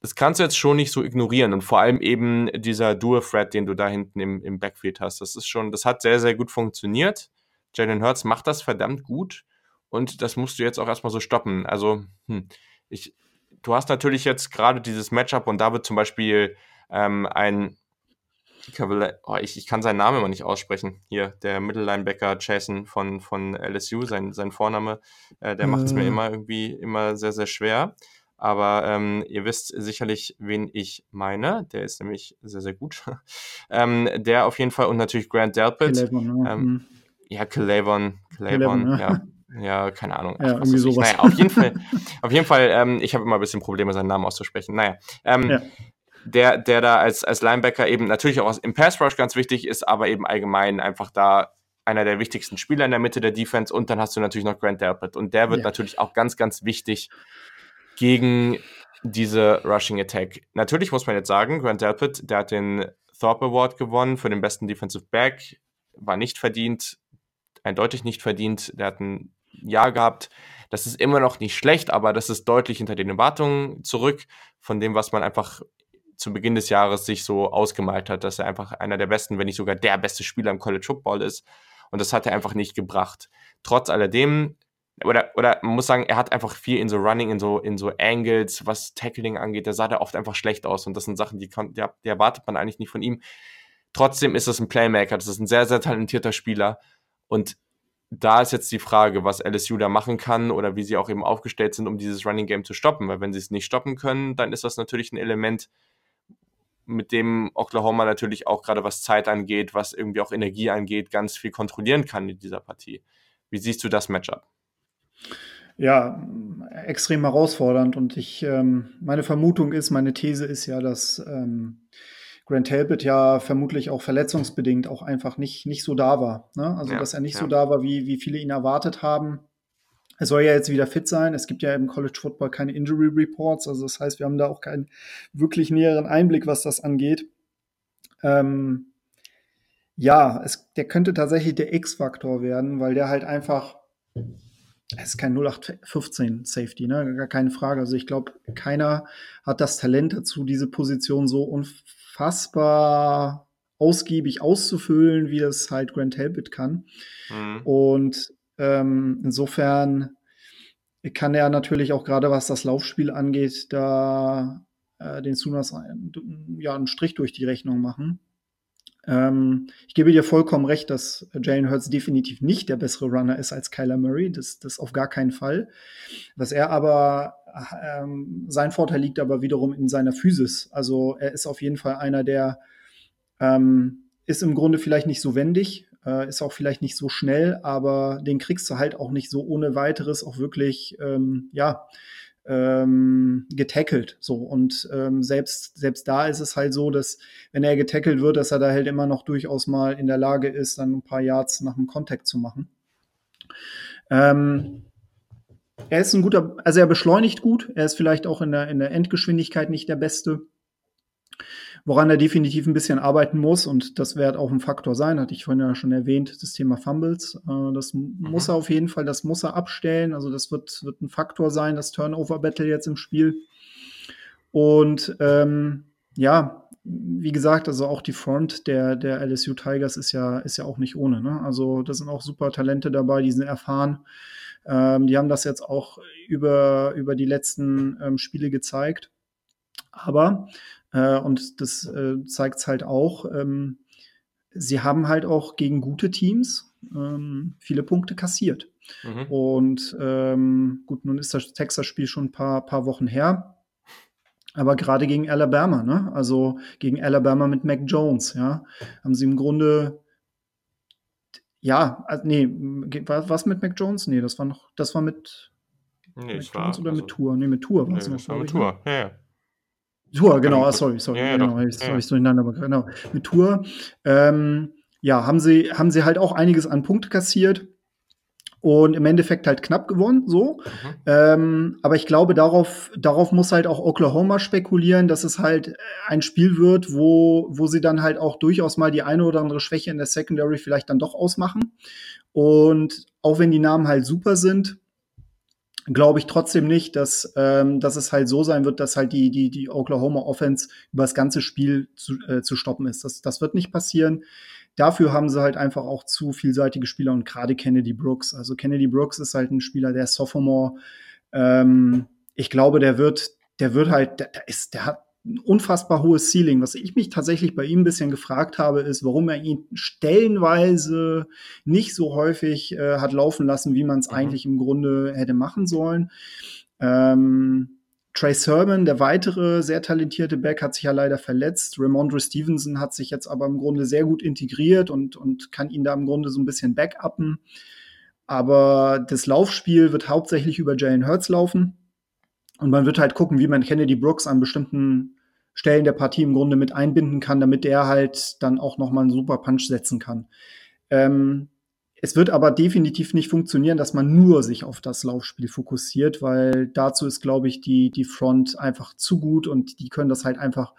das kannst du jetzt schon nicht so ignorieren. Und vor allem eben dieser Dual-Thread, den du da hinten im, im Backfield hast. Das ist schon, das hat sehr, sehr gut funktioniert. Jalen Hurts macht das verdammt gut. Und das musst du jetzt auch erstmal so stoppen. Also, hm, ich, du hast natürlich jetzt gerade dieses Matchup und da wird zum Beispiel ähm, ein oh, ich, ich kann seinen Namen immer nicht aussprechen. Hier, der Mittellinebacker Jason von, von LSU, sein, sein Vorname, äh, der macht es mir äh. immer irgendwie immer sehr, sehr schwer. Aber ähm, ihr wisst sicherlich, wen ich meine. Der ist nämlich sehr, sehr gut. ähm, der auf jeden Fall und natürlich Grant Delpit. Ja. Ähm, mhm. ja, Calavon, ja. ja. Ja, keine Ahnung. Ja, irgendwie sowas. Naja, auf jeden Fall, auf jeden Fall, ähm, ich habe immer ein bisschen Probleme, seinen Namen auszusprechen. Naja, ähm, ja. der, der da als, als Linebacker eben natürlich auch im Pass Rush ganz wichtig ist, aber eben allgemein einfach da einer der wichtigsten Spieler in der Mitte der Defense und dann hast du natürlich noch Grant Delpit und der wird ja. natürlich auch ganz, ganz wichtig gegen diese Rushing Attack. Natürlich muss man jetzt sagen, Grant Delpit, der hat den Thorpe Award gewonnen für den besten Defensive Back, war nicht verdient, eindeutig nicht verdient. Der hat ein Jahr gehabt. Das ist immer noch nicht schlecht, aber das ist deutlich hinter den Erwartungen zurück von dem, was man einfach zu Beginn des Jahres sich so ausgemalt hat, dass er einfach einer der besten, wenn nicht sogar der beste Spieler im College Football ist. Und das hat er einfach nicht gebracht. Trotz alledem oder, oder man muss sagen, er hat einfach viel in so Running, in so, in so Angles, was Tackling angeht, da sah der oft einfach schlecht aus und das sind Sachen, die, kann, die, die erwartet man eigentlich nicht von ihm. Trotzdem ist das ein Playmaker, das ist ein sehr, sehr talentierter Spieler und da ist jetzt die Frage, was LSU da machen kann oder wie sie auch eben aufgestellt sind, um dieses Running Game zu stoppen, weil wenn sie es nicht stoppen können, dann ist das natürlich ein Element, mit dem Oklahoma natürlich auch gerade was Zeit angeht, was irgendwie auch Energie angeht, ganz viel kontrollieren kann in dieser Partie. Wie siehst du das Matchup? Ja, extrem herausfordernd und ich, ähm, meine Vermutung ist, meine These ist ja, dass ähm, Grant Talbot ja vermutlich auch verletzungsbedingt auch einfach nicht, nicht so da war. Ne? Also, ja, dass er nicht ja. so da war, wie, wie viele ihn erwartet haben. Er soll ja jetzt wieder fit sein. Es gibt ja im College Football keine Injury Reports. Also, das heißt, wir haben da auch keinen wirklich näheren Einblick, was das angeht. Ähm, ja, es, der könnte tatsächlich der X-Faktor werden, weil der halt einfach es ist kein 0815 Safety, ne? Gar keine Frage. Also ich glaube, keiner hat das Talent dazu, diese Position so unfassbar ausgiebig auszufüllen, wie das halt Grant Talbot kann. Mhm. Und ähm, insofern kann er natürlich auch gerade was das Laufspiel angeht, da äh, den Sunas ja einen Strich durch die Rechnung machen. Ähm, ich gebe dir vollkommen recht, dass Jalen Hurts definitiv nicht der bessere Runner ist als Kyler Murray. Das, das auf gar keinen Fall. Was er aber, ähm, sein Vorteil liegt aber wiederum in seiner Physis. Also er ist auf jeden Fall einer, der ähm, ist im Grunde vielleicht nicht so wendig, äh, ist auch vielleicht nicht so schnell, aber den kriegst du halt auch nicht so ohne weiteres auch wirklich, ähm, ja, ähm, getackelt. So und ähm, selbst selbst da ist es halt so, dass wenn er getackelt wird, dass er da halt immer noch durchaus mal in der Lage ist, dann ein paar Yards nach dem Kontakt zu machen. Ähm, er ist ein guter, also er beschleunigt gut. Er ist vielleicht auch in der in der Endgeschwindigkeit nicht der Beste. Woran er definitiv ein bisschen arbeiten muss, und das wird auch ein Faktor sein, hatte ich vorhin ja schon erwähnt, das Thema Fumbles. Äh, das mhm. muss er auf jeden Fall, das muss er abstellen. Also das wird, wird ein Faktor sein, das Turnover-Battle jetzt im Spiel. Und ähm, ja, wie gesagt, also auch die Front der, der LSU Tigers ist ja, ist ja auch nicht ohne. Ne? Also da sind auch super Talente dabei, die sind erfahren. Ähm, die haben das jetzt auch über, über die letzten ähm, Spiele gezeigt. Aber äh, und das äh, zeigt es halt auch. Ähm, sie haben halt auch gegen gute Teams ähm, viele Punkte kassiert. Mhm. Und ähm, gut, nun ist das Texas-Spiel schon ein paar, paar Wochen her. Aber gerade gegen Alabama, ne? Also gegen Alabama mit Mac Jones, ja, haben sie im Grunde ja, also, nee, war was mit Mac Jones? Nee, das war noch, das war mit nee, Mac Jones oder also, mit Tour? Nee, mit Tour war es nee, noch. War mit Tour, ne? ja, ja. Tour, genau, ah, sorry, sorry, ja, genau, ich, ja. ich so durcheinander, genau. Mit Tour, ähm, ja, haben sie, haben sie halt auch einiges an Punkte kassiert und im Endeffekt halt knapp gewonnen, so. Mhm. Ähm, aber ich glaube, darauf, darauf muss halt auch Oklahoma spekulieren, dass es halt ein Spiel wird, wo, wo sie dann halt auch durchaus mal die eine oder andere Schwäche in der Secondary vielleicht dann doch ausmachen. Und auch wenn die Namen halt super sind, glaube ich trotzdem nicht, dass, ähm, dass es halt so sein wird, dass halt die, die, die Oklahoma Offense über das ganze Spiel zu, äh, zu stoppen ist. Das, das wird nicht passieren. Dafür haben sie halt einfach auch zu vielseitige Spieler und gerade Kennedy Brooks. Also Kennedy Brooks ist halt ein Spieler, der Sophomore. Ähm, ich glaube, der wird, der wird halt, der, der ist, der hat ein unfassbar hohes Ceiling. Was ich mich tatsächlich bei ihm ein bisschen gefragt habe, ist, warum er ihn stellenweise nicht so häufig äh, hat laufen lassen, wie man es mhm. eigentlich im Grunde hätte machen sollen. Ähm, Trey Sermon, der weitere sehr talentierte Back, hat sich ja leider verletzt. Ramondre Stevenson hat sich jetzt aber im Grunde sehr gut integriert und, und kann ihn da im Grunde so ein bisschen backuppen. Aber das Laufspiel wird hauptsächlich über Jalen Hurts laufen. Und man wird halt gucken, wie man Kennedy Brooks an bestimmten Stellen der Partie im Grunde mit einbinden kann, damit er halt dann auch noch mal einen super Punch setzen kann. Ähm, es wird aber definitiv nicht funktionieren, dass man nur sich auf das Laufspiel fokussiert, weil dazu ist, glaube ich, die, die Front einfach zu gut und die können das halt einfach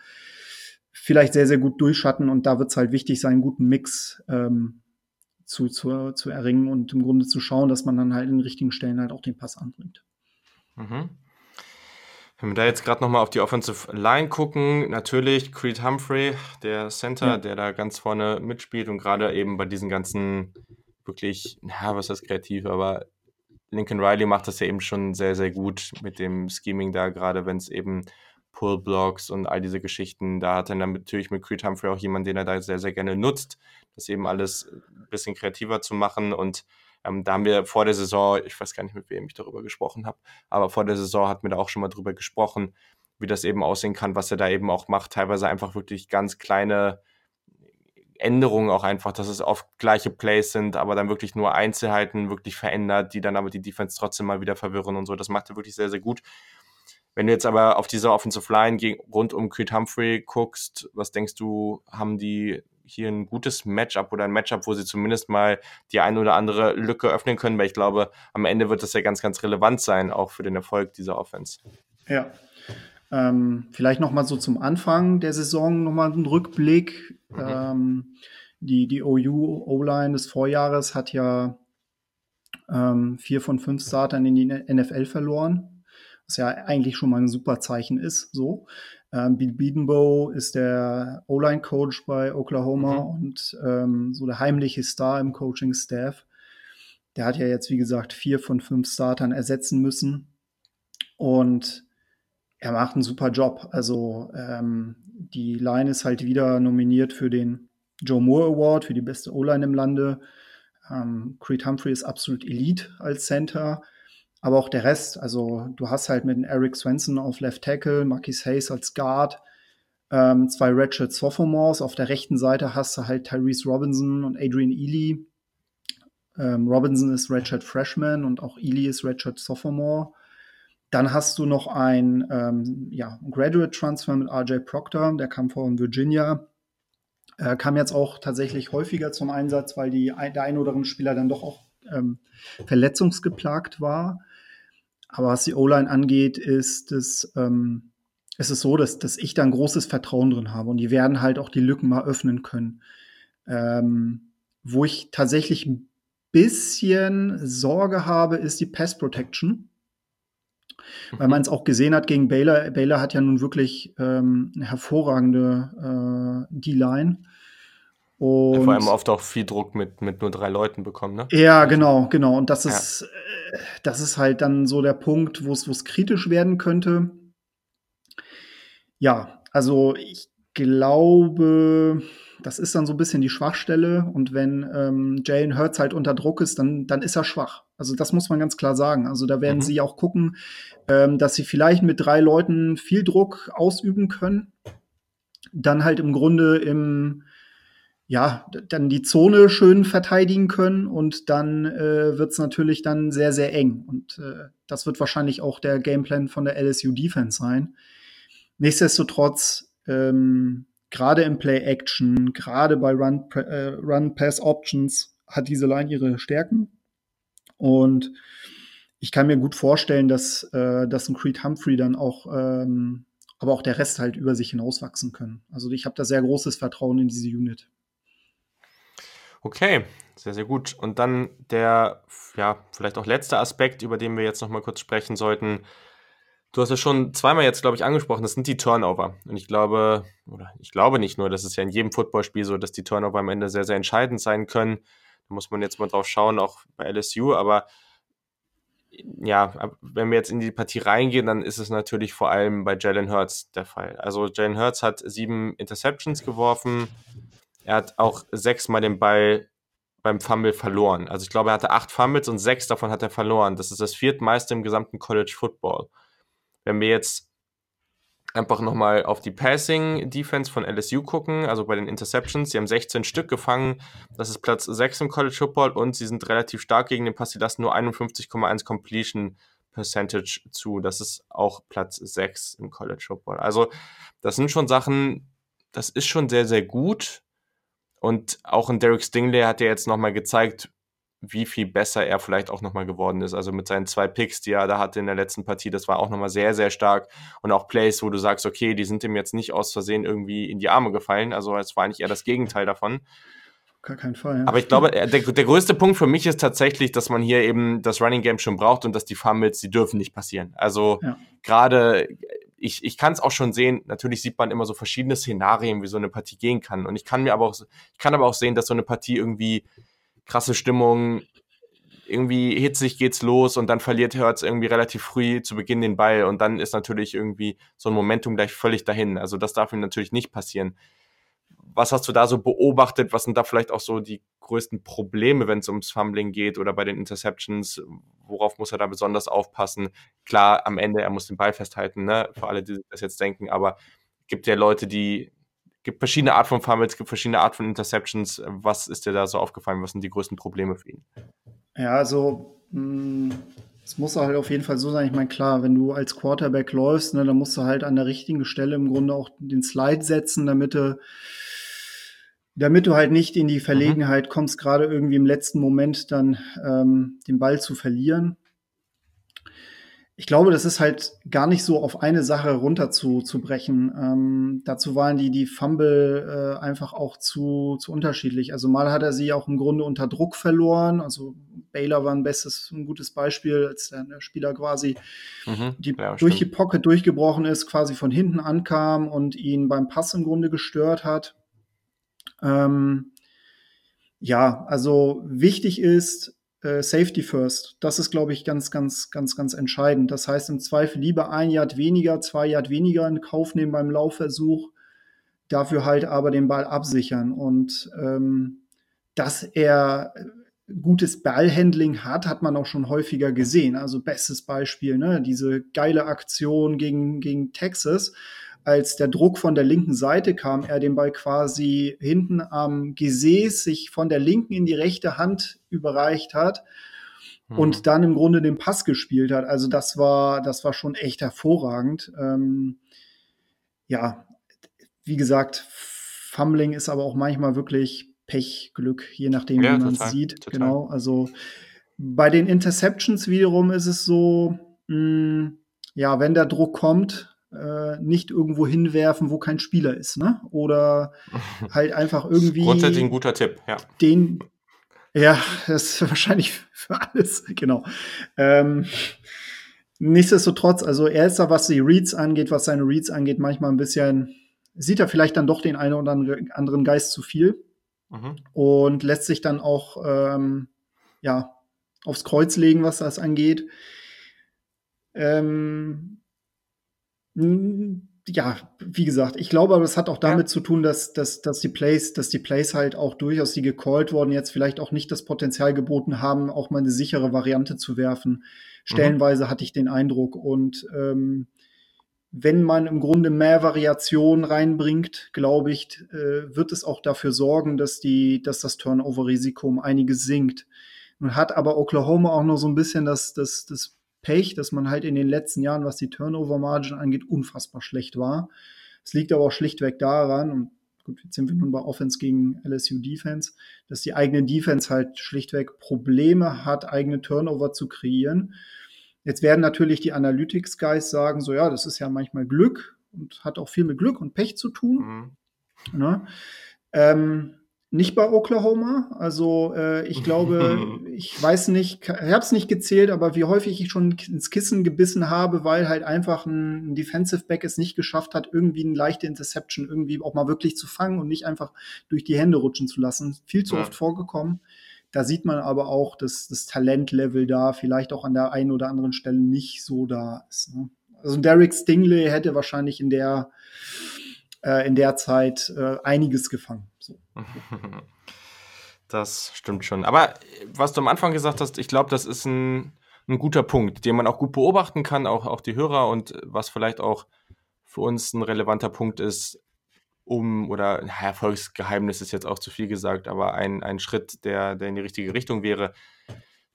vielleicht sehr, sehr gut durchschatten und da wird es halt wichtig sein, einen guten Mix ähm, zu, zu, zu erringen und im Grunde zu schauen, dass man dann halt in den richtigen Stellen halt auch den Pass anbringt. Mhm. Wenn wir da jetzt gerade nochmal auf die Offensive Line gucken, natürlich Creed Humphrey, der Center, ja. der da ganz vorne mitspielt und gerade eben bei diesen ganzen wirklich, ja, was heißt kreativ, aber Lincoln Riley macht das ja eben schon sehr, sehr gut mit dem Scheming da, gerade wenn es eben Pull-Blocks und all diese Geschichten, da hat er dann natürlich mit Creed Humphrey auch jemanden, den er da sehr, sehr gerne nutzt, das eben alles ein bisschen kreativer zu machen und ähm, da haben wir vor der Saison, ich weiß gar nicht, mit wem ich darüber gesprochen habe, aber vor der Saison hat mir da auch schon mal drüber gesprochen, wie das eben aussehen kann, was er da eben auch macht. Teilweise einfach wirklich ganz kleine Änderungen auch einfach, dass es oft gleiche Plays sind, aber dann wirklich nur Einzelheiten wirklich verändert, die dann aber die Defense trotzdem mal wieder verwirren und so. Das macht er wirklich sehr, sehr gut. Wenn du jetzt aber auf diese Offensive Line rund um Creed Humphrey guckst, was denkst du, haben die hier ein gutes Matchup oder ein Matchup, wo sie zumindest mal die eine oder andere Lücke öffnen können, weil ich glaube, am Ende wird das ja ganz, ganz relevant sein, auch für den Erfolg dieser Offense. Ja. Ähm, vielleicht noch mal so zum Anfang der Saison noch mal ein Rückblick. Mhm. Ähm, die, die OU O-Line des Vorjahres hat ja ähm, vier von fünf Startern in die NFL verloren, was ja eigentlich schon mal ein super Zeichen ist. So. Ähm, Bill Biedenbow ist der O-Line-Coach bei Oklahoma mhm. und ähm, so der heimliche Star im Coaching-Staff. Der hat ja jetzt, wie gesagt, vier von fünf Startern ersetzen müssen. Und er macht einen super Job. Also ähm, die Line ist halt wieder nominiert für den Joe Moore Award für die beste O-Line im Lande. Ähm, Creed Humphrey ist absolut Elite als Center. Aber auch der Rest, also du hast halt mit Eric Swenson auf Left Tackle, Marquis Hayes als Guard, ähm, zwei Redshirt Sophomores. Auf der rechten Seite hast du halt Tyrese Robinson und Adrian Ely. Ähm, Robinson ist Redshirt Freshman und auch Ely ist Redshirt Sophomore. Dann hast du noch ein ähm, ja, Graduate Transfer mit RJ Proctor, der kam von Virginia. Äh, kam jetzt auch tatsächlich häufiger zum Einsatz, weil die, der ein oder andere Spieler dann doch auch ähm, verletzungsgeplagt war. Aber was die O-Line angeht, ist es, ähm, ist es so, dass, dass ich da ein großes Vertrauen drin habe und die werden halt auch die Lücken mal öffnen können. Ähm, wo ich tatsächlich ein bisschen Sorge habe, ist die Pass Protection. Weil mhm. man es auch gesehen hat gegen Baylor. Baylor hat ja nun wirklich ähm, eine hervorragende äh, D-Line. Und Vor allem oft auch viel Druck mit, mit nur drei Leuten bekommen, ne? Ja, genau, genau. Und das ist, ja. äh, das ist halt dann so der Punkt, wo es kritisch werden könnte. Ja, also ich glaube, das ist dann so ein bisschen die Schwachstelle. Und wenn ähm, Jalen Hurts halt unter Druck ist, dann, dann ist er schwach. Also das muss man ganz klar sagen. Also da werden mhm. sie auch gucken, ähm, dass sie vielleicht mit drei Leuten viel Druck ausüben können. Dann halt im Grunde im ja, dann die Zone schön verteidigen können und dann äh, wird es natürlich dann sehr, sehr eng. Und äh, das wird wahrscheinlich auch der Gameplan von der LSU Defense sein. Nichtsdestotrotz, ähm, gerade im Play-Action, gerade bei Run-Pass-Options äh, Run hat diese Line ihre Stärken. Und ich kann mir gut vorstellen, dass, äh, dass ein Creed Humphrey dann auch, ähm, aber auch der Rest halt über sich hinauswachsen können. Also ich habe da sehr großes Vertrauen in diese Unit. Okay, sehr, sehr gut. Und dann der, ja, vielleicht auch letzte Aspekt, über den wir jetzt nochmal kurz sprechen sollten. Du hast ja schon zweimal jetzt, glaube ich, angesprochen, das sind die Turnover. Und ich glaube, oder ich glaube nicht nur, das ist ja in jedem Footballspiel so, dass die Turnover am Ende sehr, sehr entscheidend sein können. Da muss man jetzt mal drauf schauen, auch bei LSU. Aber ja, wenn wir jetzt in die Partie reingehen, dann ist es natürlich vor allem bei Jalen Hurts der Fall. Also Jalen Hurts hat sieben Interceptions geworfen, er hat auch sechsmal den Ball beim Fumble verloren. Also ich glaube, er hatte acht Fumbles und sechs davon hat er verloren. Das ist das viertmeiste im gesamten College Football. Wenn wir jetzt einfach nochmal auf die Passing Defense von LSU gucken, also bei den Interceptions, sie haben 16 Stück gefangen, das ist Platz 6 im College Football und sie sind relativ stark gegen den Pass, sie lassen nur 51,1 Completion Percentage zu, das ist auch Platz 6 im College Football. Also das sind schon Sachen, das ist schon sehr, sehr gut, und auch ein Derek Stingley hat ja jetzt nochmal gezeigt, wie viel besser er vielleicht auch nochmal geworden ist. Also mit seinen zwei Picks, die er da hatte in der letzten Partie, das war auch nochmal sehr, sehr stark. Und auch Plays, wo du sagst, okay, die sind ihm jetzt nicht aus Versehen irgendwie in die Arme gefallen. Also es war eigentlich eher das Gegenteil davon. Gar keinen Fall. Ja. Aber ich glaube, der, der größte Punkt für mich ist tatsächlich, dass man hier eben das Running Game schon braucht und dass die Fumbles, die dürfen nicht passieren. Also ja. gerade ich, ich kann es auch schon sehen, natürlich sieht man immer so verschiedene Szenarien, wie so eine Partie gehen kann. Und ich kann mir aber auch, ich kann aber auch sehen, dass so eine Partie irgendwie krasse Stimmung irgendwie hitzig geht's los und dann verliert Hurts irgendwie relativ früh zu Beginn den Ball und dann ist natürlich irgendwie so ein Momentum gleich völlig dahin. Also das darf ihm natürlich nicht passieren. Was hast du da so beobachtet? Was sind da vielleicht auch so die größten Probleme, wenn es ums Fumbling geht oder bei den Interceptions? Worauf muss er da besonders aufpassen? Klar, am Ende, er muss den Ball festhalten, ne? für alle, die das jetzt denken, aber gibt ja Leute, die gibt verschiedene Art von Fumbles, gibt verschiedene Art von Interceptions. Was ist dir da so aufgefallen? Was sind die größten Probleme für ihn? Ja, also mh, es muss halt auf jeden Fall so sein. Ich meine, klar, wenn du als Quarterback läufst, ne, dann musst du halt an der richtigen Stelle im Grunde auch den Slide setzen, damit du damit du halt nicht in die mhm. Verlegenheit kommst, gerade irgendwie im letzten Moment dann ähm, den Ball zu verlieren ich glaube, das ist halt gar nicht so auf eine Sache runterzubrechen. Ähm, dazu waren die, die Fumble äh, einfach auch zu, zu unterschiedlich. Also mal hat er sie auch im Grunde unter Druck verloren. Also Baylor war ein bestes, ein gutes Beispiel, als der, der Spieler quasi mhm, die, ja, durch die Pocket durchgebrochen ist, quasi von hinten ankam und ihn beim Pass im Grunde gestört hat. Ähm, ja, also wichtig ist, äh, Safety First. Das ist, glaube ich, ganz, ganz, ganz, ganz entscheidend. Das heißt, im Zweifel lieber ein Yard weniger, zwei Yard weniger in Kauf nehmen beim Laufversuch, dafür halt aber den Ball absichern. Und ähm, dass er gutes Ballhandling hat, hat man auch schon häufiger gesehen. Also bestes Beispiel, ne? diese geile Aktion gegen, gegen Texas als der Druck von der linken Seite kam, er den Ball quasi hinten am Gesäß sich von der linken in die rechte Hand überreicht hat mhm. und dann im Grunde den Pass gespielt hat. Also das war, das war schon echt hervorragend. Ähm, ja, wie gesagt, Fumbling ist aber auch manchmal wirklich Pech, Glück, je nachdem, ja, wie man es sieht. Total. Genau. Also bei den Interceptions wiederum ist es so, mh, hm, ja, wenn der Druck kommt, äh, nicht irgendwo hinwerfen, wo kein Spieler ist, ne? Oder halt einfach irgendwie. Grundsätzlich ein guter Tipp, ja. Den, ja, das ist wahrscheinlich für alles, genau. Ähm, nichtsdestotrotz, also er ist da, was die Reads angeht, was seine Reads angeht, manchmal ein bisschen, sieht er vielleicht dann doch den einen oder anderen Geist zu viel mhm. und lässt sich dann auch, ähm, ja, aufs Kreuz legen, was das angeht. Ähm, hm, ja, wie gesagt, ich glaube, aber es hat auch damit ja. zu tun, dass, dass, dass die Plays, dass die Plays halt auch durchaus, die gecallt worden, jetzt vielleicht auch nicht das Potenzial geboten haben, auch mal eine sichere Variante zu werfen. Mhm. Stellenweise mhm. hatte ich den Eindruck. Und ähm, wenn man im Grunde mehr Variation reinbringt, glaube ich, äh, wird es auch dafür sorgen, dass die, dass das Turnover-Risiko um einiges sinkt. Nun hat aber Oklahoma auch noch so ein bisschen das, das, das Pech, dass man halt in den letzten Jahren, was die Turnover-Margin angeht, unfassbar schlecht war. Es liegt aber auch schlichtweg daran, und gut, jetzt sind wir nun bei Offense gegen LSU Defense, dass die eigene Defense halt schlichtweg Probleme hat, eigene Turnover zu kreieren. Jetzt werden natürlich die Analytics-Guys sagen, so ja, das ist ja manchmal Glück und hat auch viel mit Glück und Pech zu tun. Mhm. Ne? Ähm, nicht bei Oklahoma. Also äh, ich glaube, ich weiß nicht, ich habe es nicht gezählt, aber wie häufig ich schon ins Kissen gebissen habe, weil halt einfach ein, Defensive Back es nicht geschafft hat, irgendwie eine leichte Interception irgendwie auch mal wirklich zu fangen und nicht einfach durch die Hände rutschen zu lassen. Viel zu ja. oft vorgekommen. Da sieht man aber auch, dass das Talentlevel da vielleicht auch an der einen oder anderen Stelle nicht so da ist. Ne? Also Derek Stingley hätte wahrscheinlich in der äh, in der Zeit äh, einiges gefangen. Das stimmt schon. Aber was du am Anfang gesagt hast, ich glaube, das ist ein, ein guter Punkt, den man auch gut beobachten kann, auch, auch die Hörer und was vielleicht auch für uns ein relevanter Punkt ist, um, oder Erfolgsgeheimnis ist jetzt auch zu viel gesagt, aber ein, ein Schritt, der, der in die richtige Richtung wäre,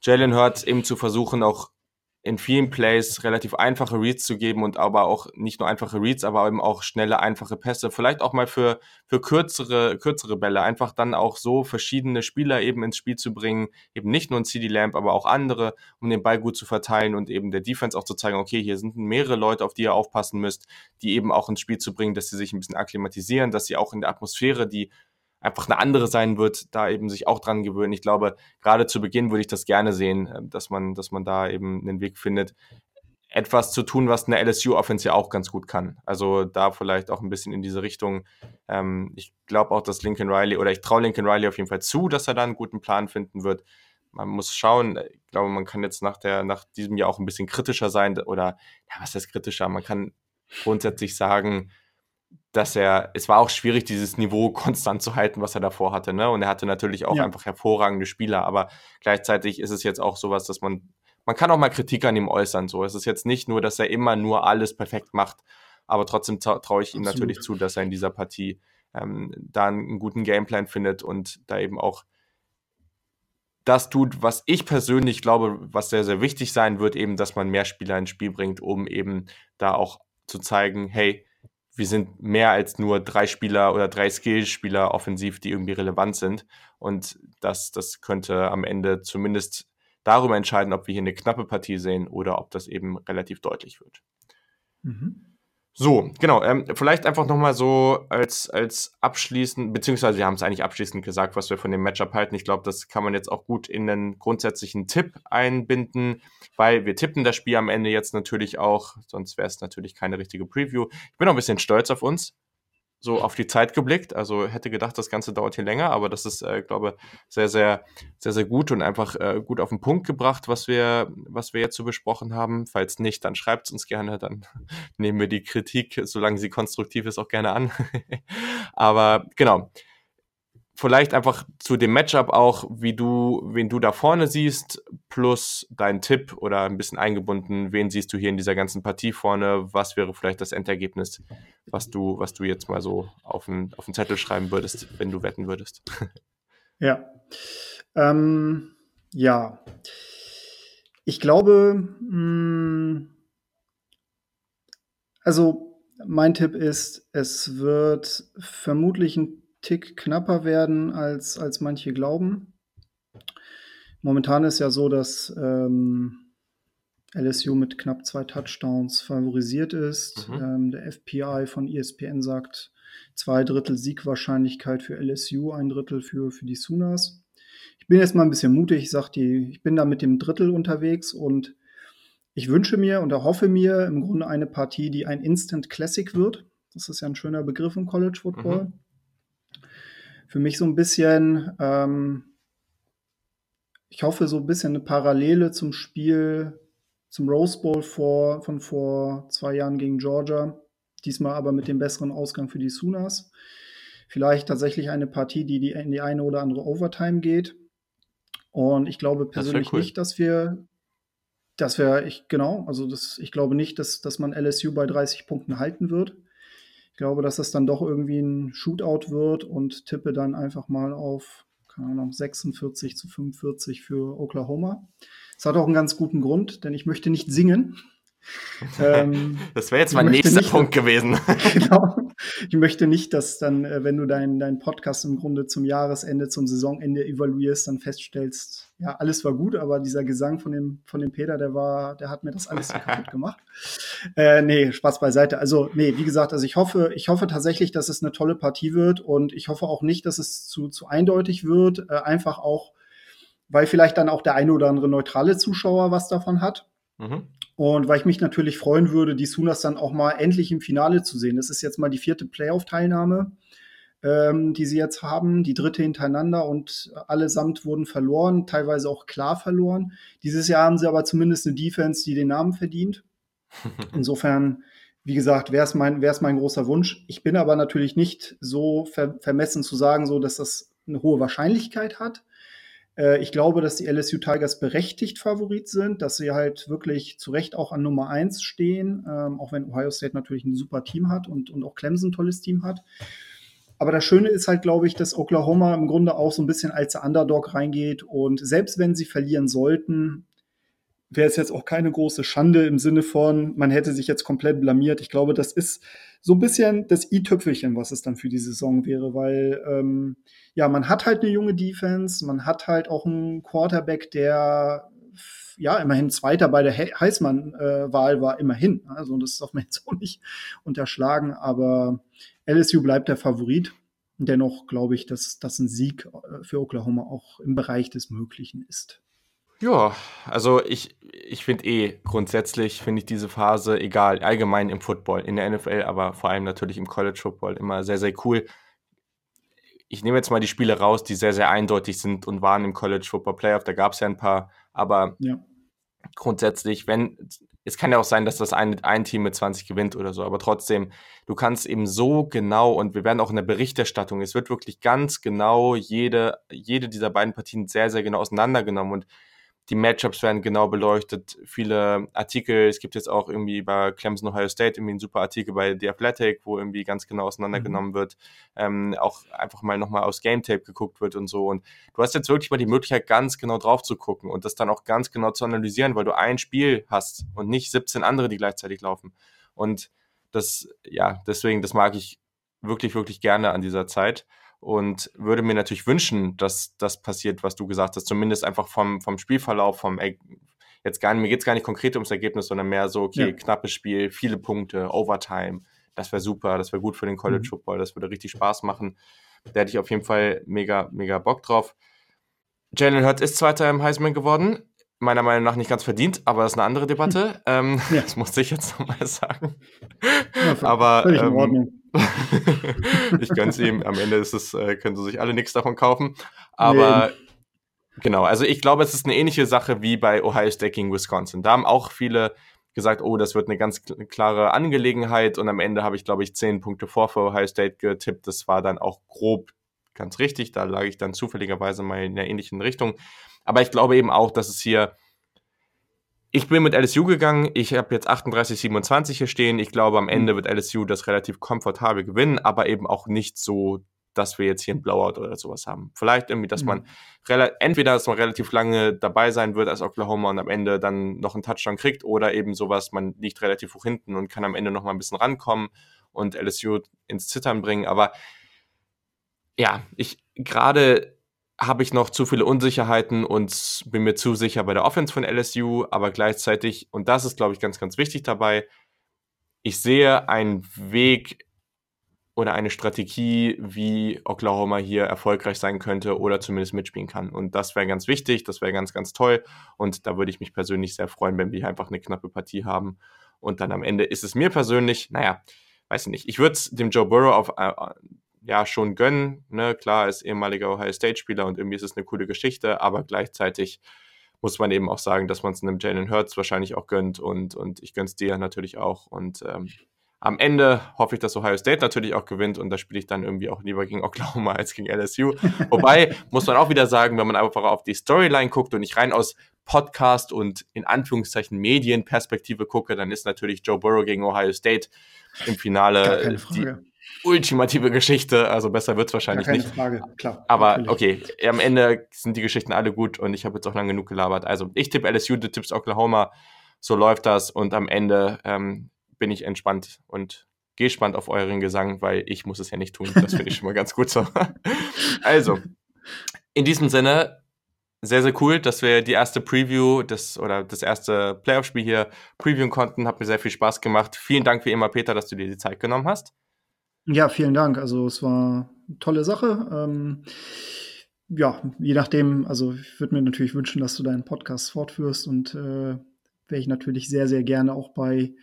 Jalen Hurts eben zu versuchen, auch in vielen Plays relativ einfache Reads zu geben und aber auch nicht nur einfache Reads, aber eben auch schnelle, einfache Pässe. Vielleicht auch mal für, für kürzere, kürzere Bälle. Einfach dann auch so verschiedene Spieler eben ins Spiel zu bringen. Eben nicht nur ein CD Lamp, aber auch andere, um den Ball gut zu verteilen und eben der Defense auch zu zeigen, okay, hier sind mehrere Leute, auf die ihr aufpassen müsst, die eben auch ins Spiel zu bringen, dass sie sich ein bisschen akklimatisieren, dass sie auch in der Atmosphäre, die einfach eine andere sein wird, da eben sich auch dran gewöhnen. Ich glaube, gerade zu Beginn würde ich das gerne sehen, äh, dass man, dass man da eben einen Weg findet, etwas zu tun, was eine LSU-Offense ja auch ganz gut kann. Also da vielleicht auch ein bisschen in diese Richtung. Ähm, ich glaube auch, dass Lincoln Riley, oder ich traue Lincoln Riley auf jeden Fall zu, dass er da einen guten Plan finden wird. man muss schauen. Ich glaube, man kann jetzt nach, der, nach diesem Jahr auch ein bisschen kritischer sein oder, ja, was heißt kritischer? Man kann grundsätzlich sagen, dass er, es war auch schwierig, dieses Niveau konstant zu halten, was er davor hatte. Ne? Und er hatte natürlich auch ja. einfach hervorragende Spieler, aber gleichzeitig ist es jetzt auch sowas, dass man, man kann auch mal Kritik an ihm äußern. So, es ist jetzt nicht nur, dass er immer nur alles perfekt macht, aber trotzdem traue ich ihm Absolut. natürlich zu, dass er in dieser Partie ähm, da einen guten Gameplan findet und da eben auch das tut, was ich persönlich glaube, was sehr, sehr wichtig sein wird, eben, dass man mehr Spieler ins Spiel bringt, um eben da auch zu zeigen, hey, wir sind mehr als nur drei Spieler oder drei Skillspieler offensiv, die irgendwie relevant sind. Und das, das könnte am Ende zumindest darüber entscheiden, ob wir hier eine knappe Partie sehen oder ob das eben relativ deutlich wird. Mhm. So, genau. Ähm, vielleicht einfach nochmal so als, als abschließend, beziehungsweise wir haben es eigentlich abschließend gesagt, was wir von dem Matchup halten. Ich glaube, das kann man jetzt auch gut in einen grundsätzlichen Tipp einbinden, weil wir tippen das Spiel am Ende jetzt natürlich auch, sonst wäre es natürlich keine richtige Preview. Ich bin auch ein bisschen stolz auf uns, so auf die Zeit geblickt. Also hätte gedacht, das Ganze dauert hier länger, aber das ist, äh, glaube sehr, sehr, sehr, sehr gut und einfach äh, gut auf den Punkt gebracht, was wir, was wir jetzt so besprochen haben. Falls nicht, dann schreibt es uns gerne, dann nehmen wir die Kritik, solange sie konstruktiv ist, auch gerne an. aber genau vielleicht einfach zu dem Matchup auch, wie du, wen du da vorne siehst, plus dein Tipp oder ein bisschen eingebunden, wen siehst du hier in dieser ganzen Partie vorne? Was wäre vielleicht das Endergebnis, was du, was du jetzt mal so auf den, auf den Zettel schreiben würdest, wenn du wetten würdest? Ja. Ähm, ja. Ich glaube, mh, hm, also mein Tipp ist, es wird vermutlich ein Tick knapper werden, als, als manche glauben. Momentan ist ja so, dass ähm, LSU mit knapp zwei Touchdowns favorisiert ist. Mhm. Ähm, der FPI von ESPN sagt zwei Drittel Siegwahrscheinlichkeit für LSU, ein Drittel für, für die Sooners. Ich bin jetzt mal ein bisschen mutig. Ich sag die, ich bin da mit dem Drittel unterwegs und ich wünsche mir und erhoffe mir im Grunde eine Partie, die ein Instant Classic wird. Das ist ja ein schöner Begriff im College Football. Mhm für mich so ein bisschen, ähm, ich hoffe, so ein bisschen eine Parallele zum Spiel, zum Rose Bowl vor, von vor zwei Jahren gegen Georgia. Diesmal aber mit dem besseren Ausgang für die Sooners. Vielleicht tatsächlich eine Partie, die, die in die eine oder andere Overtime geht. Und ich glaube persönlich cool. nicht, dass wir, dass wir, ich, genau, also das, ich glaube nicht, dass, dass man LSU bei 30 Punkten halten wird. Ich glaube, dass das dann doch irgendwie ein Shootout wird und tippe dann einfach mal auf, keine Ahnung, 46 zu 45 für Oklahoma. Das hat auch einen ganz guten Grund, denn ich möchte nicht singen. ähm, das wäre jetzt mein nächster nicht, Punkt gewesen. genau. Ich möchte nicht, dass dann, äh, wenn du deinen dein Podcast im Grunde zum Jahresende, zum Saisonende evaluierst, dann feststellst, ja, alles war gut, aber dieser Gesang von dem, von dem Peter, der war, der hat mir das alles kaputt gemacht. Äh, nee, Spaß beiseite. Also, nee, wie gesagt, also ich hoffe, ich hoffe tatsächlich, dass es eine tolle Partie wird und ich hoffe auch nicht, dass es zu, zu eindeutig wird. Äh, einfach auch, weil vielleicht dann auch der eine oder andere neutrale Zuschauer was davon hat. Mhm. Und weil ich mich natürlich freuen würde, die Sooners dann auch mal endlich im Finale zu sehen. Das ist jetzt mal die vierte Playoff-Teilnahme, ähm, die sie jetzt haben, die dritte hintereinander und allesamt wurden verloren, teilweise auch klar verloren. Dieses Jahr haben sie aber zumindest eine Defense, die den Namen verdient. Insofern, wie gesagt, wäre es mein, wär's mein großer Wunsch. Ich bin aber natürlich nicht so ver vermessen zu sagen, so dass das eine hohe Wahrscheinlichkeit hat. Äh, ich glaube, dass die LSU Tigers berechtigt Favorit sind, dass sie halt wirklich zu Recht auch an Nummer 1 stehen, ähm, auch wenn Ohio State natürlich ein super Team hat und, und auch Clemson ein tolles Team hat. Aber das Schöne ist halt, glaube ich, dass Oklahoma im Grunde auch so ein bisschen als Underdog reingeht und selbst wenn sie verlieren sollten, wäre es jetzt auch keine große Schande im Sinne von, man hätte sich jetzt komplett blamiert. Ich glaube, das ist so ein bisschen das i-Tüpfelchen, was es dann für die Saison wäre, weil ähm, ja, man hat halt eine junge Defense, man hat halt auch einen Quarterback, der ja immerhin Zweiter bei der Heisman-Wahl war, immerhin. Also das darf man jetzt auch nicht unterschlagen, aber LSU bleibt der Favorit. Dennoch glaube ich, dass, dass ein Sieg äh, für Oklahoma auch im Bereich des Möglichen ist. Ja, also ich, ich finde eh grundsätzlich finde ich diese Phase, egal, allgemein im Football, in der NFL, aber vor allem natürlich im College Football immer sehr, sehr cool. ich nehme jetzt mal die Spiele raus, die sehr, sehr eindeutig sind und waren im College Football Playoff. Da gab es ja ein paar, aber ja. grundsätzlich, wenn, es kann ja auch sein, dass das ein, ein Team mit 20 gewinnt oder so, aber trotzdem, du kannst eben so genau und wir werden auch in der Berichterstattung, es wird wirklich ganz genau jede, jede dieser beiden Partien sehr, sehr genau auseinandergenommen und die Matchups werden genau beleuchtet, viele Artikel, es gibt jetzt auch irgendwie bei Clemson Ohio State irgendwie einen super Artikel bei The Athletic, wo irgendwie ganz genau auseinandergenommen mhm. wird, ähm, auch einfach mal nochmal aus Game Tape geguckt wird und so. Und du hast jetzt wirklich mal die Möglichkeit, ganz genau drauf zu gucken und das dann auch ganz genau zu analysieren, weil du ein Spiel hast und nicht 17 andere, die gleichzeitig laufen. Und das, ja, deswegen, das mag ich wirklich, wirklich gerne an dieser Zeit und würde mir natürlich wünschen, dass das passiert, was du gesagt hast, zumindest einfach vom, vom Spielverlauf, vom jetzt gar nicht, mir geht es gar nicht konkret ums Ergebnis, sondern mehr so, okay, ja. knappes Spiel, viele Punkte, Overtime, das wäre super, das wäre gut für den College mhm. Football, das würde richtig Spaß machen. Da hätte ich auf jeden Fall mega, mega Bock drauf. Jalen Hurt ist Zweiter im Heisman geworden. Meiner Meinung nach nicht ganz verdient, aber das ist eine andere Debatte. Ähm, ja. Das musste ich jetzt nochmal sagen. Ja, aber ähm, ich gönn's ihm. Am Ende ist es, äh, können sie sich alle nichts davon kaufen. Aber nee. genau, also ich glaube, es ist eine ähnliche Sache wie bei Ohio State gegen Wisconsin. Da haben auch viele gesagt, oh, das wird eine ganz klare Angelegenheit. Und am Ende habe ich, glaube ich, zehn Punkte vor für Ohio State getippt. Das war dann auch grob ganz richtig. Da lag ich dann zufälligerweise mal in der ähnlichen Richtung. Aber ich glaube eben auch, dass es hier ich bin mit LSU gegangen. Ich habe jetzt 38, 27 hier stehen. Ich glaube, am Ende mhm. wird LSU das relativ komfortabel gewinnen, aber eben auch nicht so, dass wir jetzt hier ein Blowout oder sowas haben. Vielleicht irgendwie, dass mhm. man entweder, dass man relativ lange dabei sein wird als Oklahoma und am Ende dann noch einen Touchdown kriegt oder eben sowas, man liegt relativ hoch hinten und kann am Ende noch mal ein bisschen rankommen und LSU ins Zittern bringen. Aber ja, ich gerade habe ich noch zu viele Unsicherheiten und bin mir zu sicher bei der Offense von LSU, aber gleichzeitig, und das ist, glaube ich, ganz, ganz wichtig dabei, ich sehe einen Weg oder eine Strategie, wie Oklahoma hier erfolgreich sein könnte oder zumindest mitspielen kann. Und das wäre ganz wichtig, das wäre ganz, ganz toll. Und da würde ich mich persönlich sehr freuen, wenn wir hier einfach eine knappe Partie haben. Und dann am Ende ist es mir persönlich, naja, weiß ich nicht, ich würde es dem Joe Burrow auf, äh, ja schon gönnen. Ne? Klar, ist ehemaliger Ohio State-Spieler und irgendwie ist es eine coole Geschichte, aber gleichzeitig muss man eben auch sagen, dass man es einem Jalen Hurts wahrscheinlich auch gönnt und, und ich gönn's dir natürlich auch. Und ähm, am Ende hoffe ich, dass Ohio State natürlich auch gewinnt und da spiele ich dann irgendwie auch lieber gegen Oklahoma als gegen LSU. Wobei, muss man auch wieder sagen, wenn man einfach auf die Storyline guckt und nicht rein aus Podcast und in Anführungszeichen Medienperspektive gucke, dann ist natürlich Joe Burrow gegen Ohio State im Finale die ultimative Geschichte, also besser wird es wahrscheinlich keine nicht. Frage, klar. Aber natürlich. okay, am Ende sind die Geschichten alle gut und ich habe jetzt auch lang genug gelabert. Also ich tippe LSU, du tippst Oklahoma, so läuft das und am Ende ähm, bin ich entspannt und gespannt auf euren Gesang, weil ich muss es ja nicht tun. Das finde ich schon mal ganz gut so. also, in diesem Sinne, sehr, sehr cool, dass wir die erste Preview des, oder das erste Playoff-Spiel hier previewen konnten. Hat mir sehr viel Spaß gemacht. Vielen Dank wie immer, Peter, dass du dir die Zeit genommen hast. Ja, vielen Dank. Also es war eine tolle Sache. Ähm, ja, je nachdem, also ich würde mir natürlich wünschen, dass du deinen Podcast fortführst und äh, wäre ich natürlich sehr, sehr gerne auch bei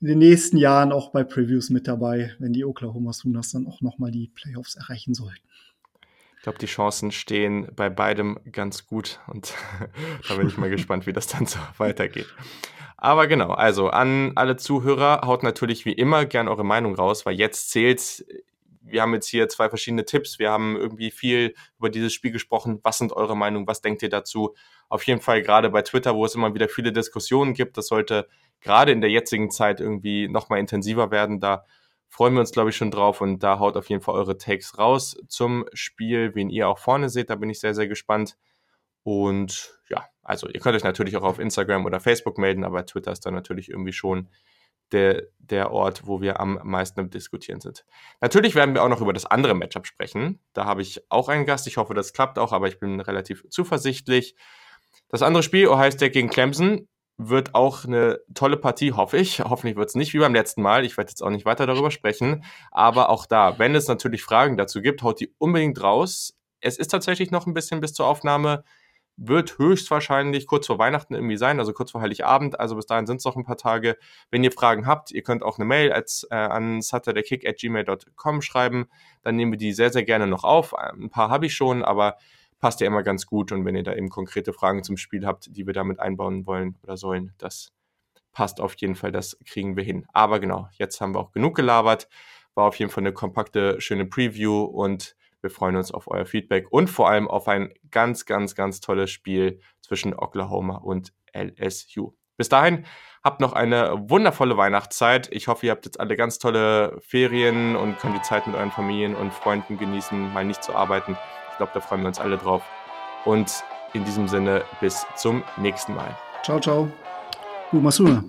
in den nächsten Jahren auch bei Previews mit dabei, wenn die Oklahoma Sooners dann auch nochmal die Playoffs erreichen sollten. Ich glaube, die Chancen stehen bei beidem ganz gut und da bin ich mal gespannt, wie das dann so weitergeht. Aber genau, also an alle Zuhörer, haut natürlich wie immer gern eure Meinung raus, weil jetzt zählt, wir haben jetzt hier zwei verschiedene Tipps, wir haben irgendwie viel über dieses Spiel gesprochen. Was sind eure Meinungen? Was denkt ihr dazu? Auf jeden Fall gerade bei Twitter, wo es immer wieder viele Diskussionen gibt, das sollte gerade in der jetzigen Zeit irgendwie nochmal intensiver werden. Da freuen wir uns, glaube ich, schon drauf und da haut auf jeden Fall eure Takes raus zum Spiel, wen ihr auch vorne seht. Da bin ich sehr, sehr gespannt. Und ja, also ihr könnt euch natürlich auch auf Instagram oder Facebook melden, aber Twitter ist dann natürlich irgendwie schon der, der Ort, wo wir am meisten im Diskutieren sind. Natürlich werden wir auch noch über das andere Matchup sprechen. Da habe ich auch einen Gast. Ich hoffe, das klappt auch, aber ich bin relativ zuversichtlich. Das andere Spiel, Ohio State gegen Clemson, wird auch eine tolle Partie, hoffe ich. Hoffentlich wird es nicht wie beim letzten Mal. Ich werde jetzt auch nicht weiter darüber sprechen. Aber auch da, wenn es natürlich Fragen dazu gibt, haut die unbedingt raus. Es ist tatsächlich noch ein bisschen bis zur Aufnahme wird höchstwahrscheinlich kurz vor Weihnachten irgendwie sein, also kurz vor Heiligabend. Also bis dahin sind es noch ein paar Tage. Wenn ihr Fragen habt, ihr könnt auch eine Mail als, äh, an saturdaykick.gmail.com schreiben. Dann nehmen wir die sehr, sehr gerne noch auf. Ein paar habe ich schon, aber passt ja immer ganz gut. Und wenn ihr da eben konkrete Fragen zum Spiel habt, die wir damit einbauen wollen oder sollen, das passt auf jeden Fall, das kriegen wir hin. Aber genau, jetzt haben wir auch genug gelabert. War auf jeden Fall eine kompakte, schöne Preview und wir freuen uns auf euer Feedback und vor allem auf ein ganz, ganz, ganz tolles Spiel zwischen Oklahoma und LSU. Bis dahin, habt noch eine wundervolle Weihnachtszeit. Ich hoffe, ihr habt jetzt alle ganz tolle Ferien und könnt die Zeit mit euren Familien und Freunden genießen, mal nicht zu arbeiten. Ich glaube, da freuen wir uns alle drauf. Und in diesem Sinne, bis zum nächsten Mal. Ciao, ciao. Umasuna.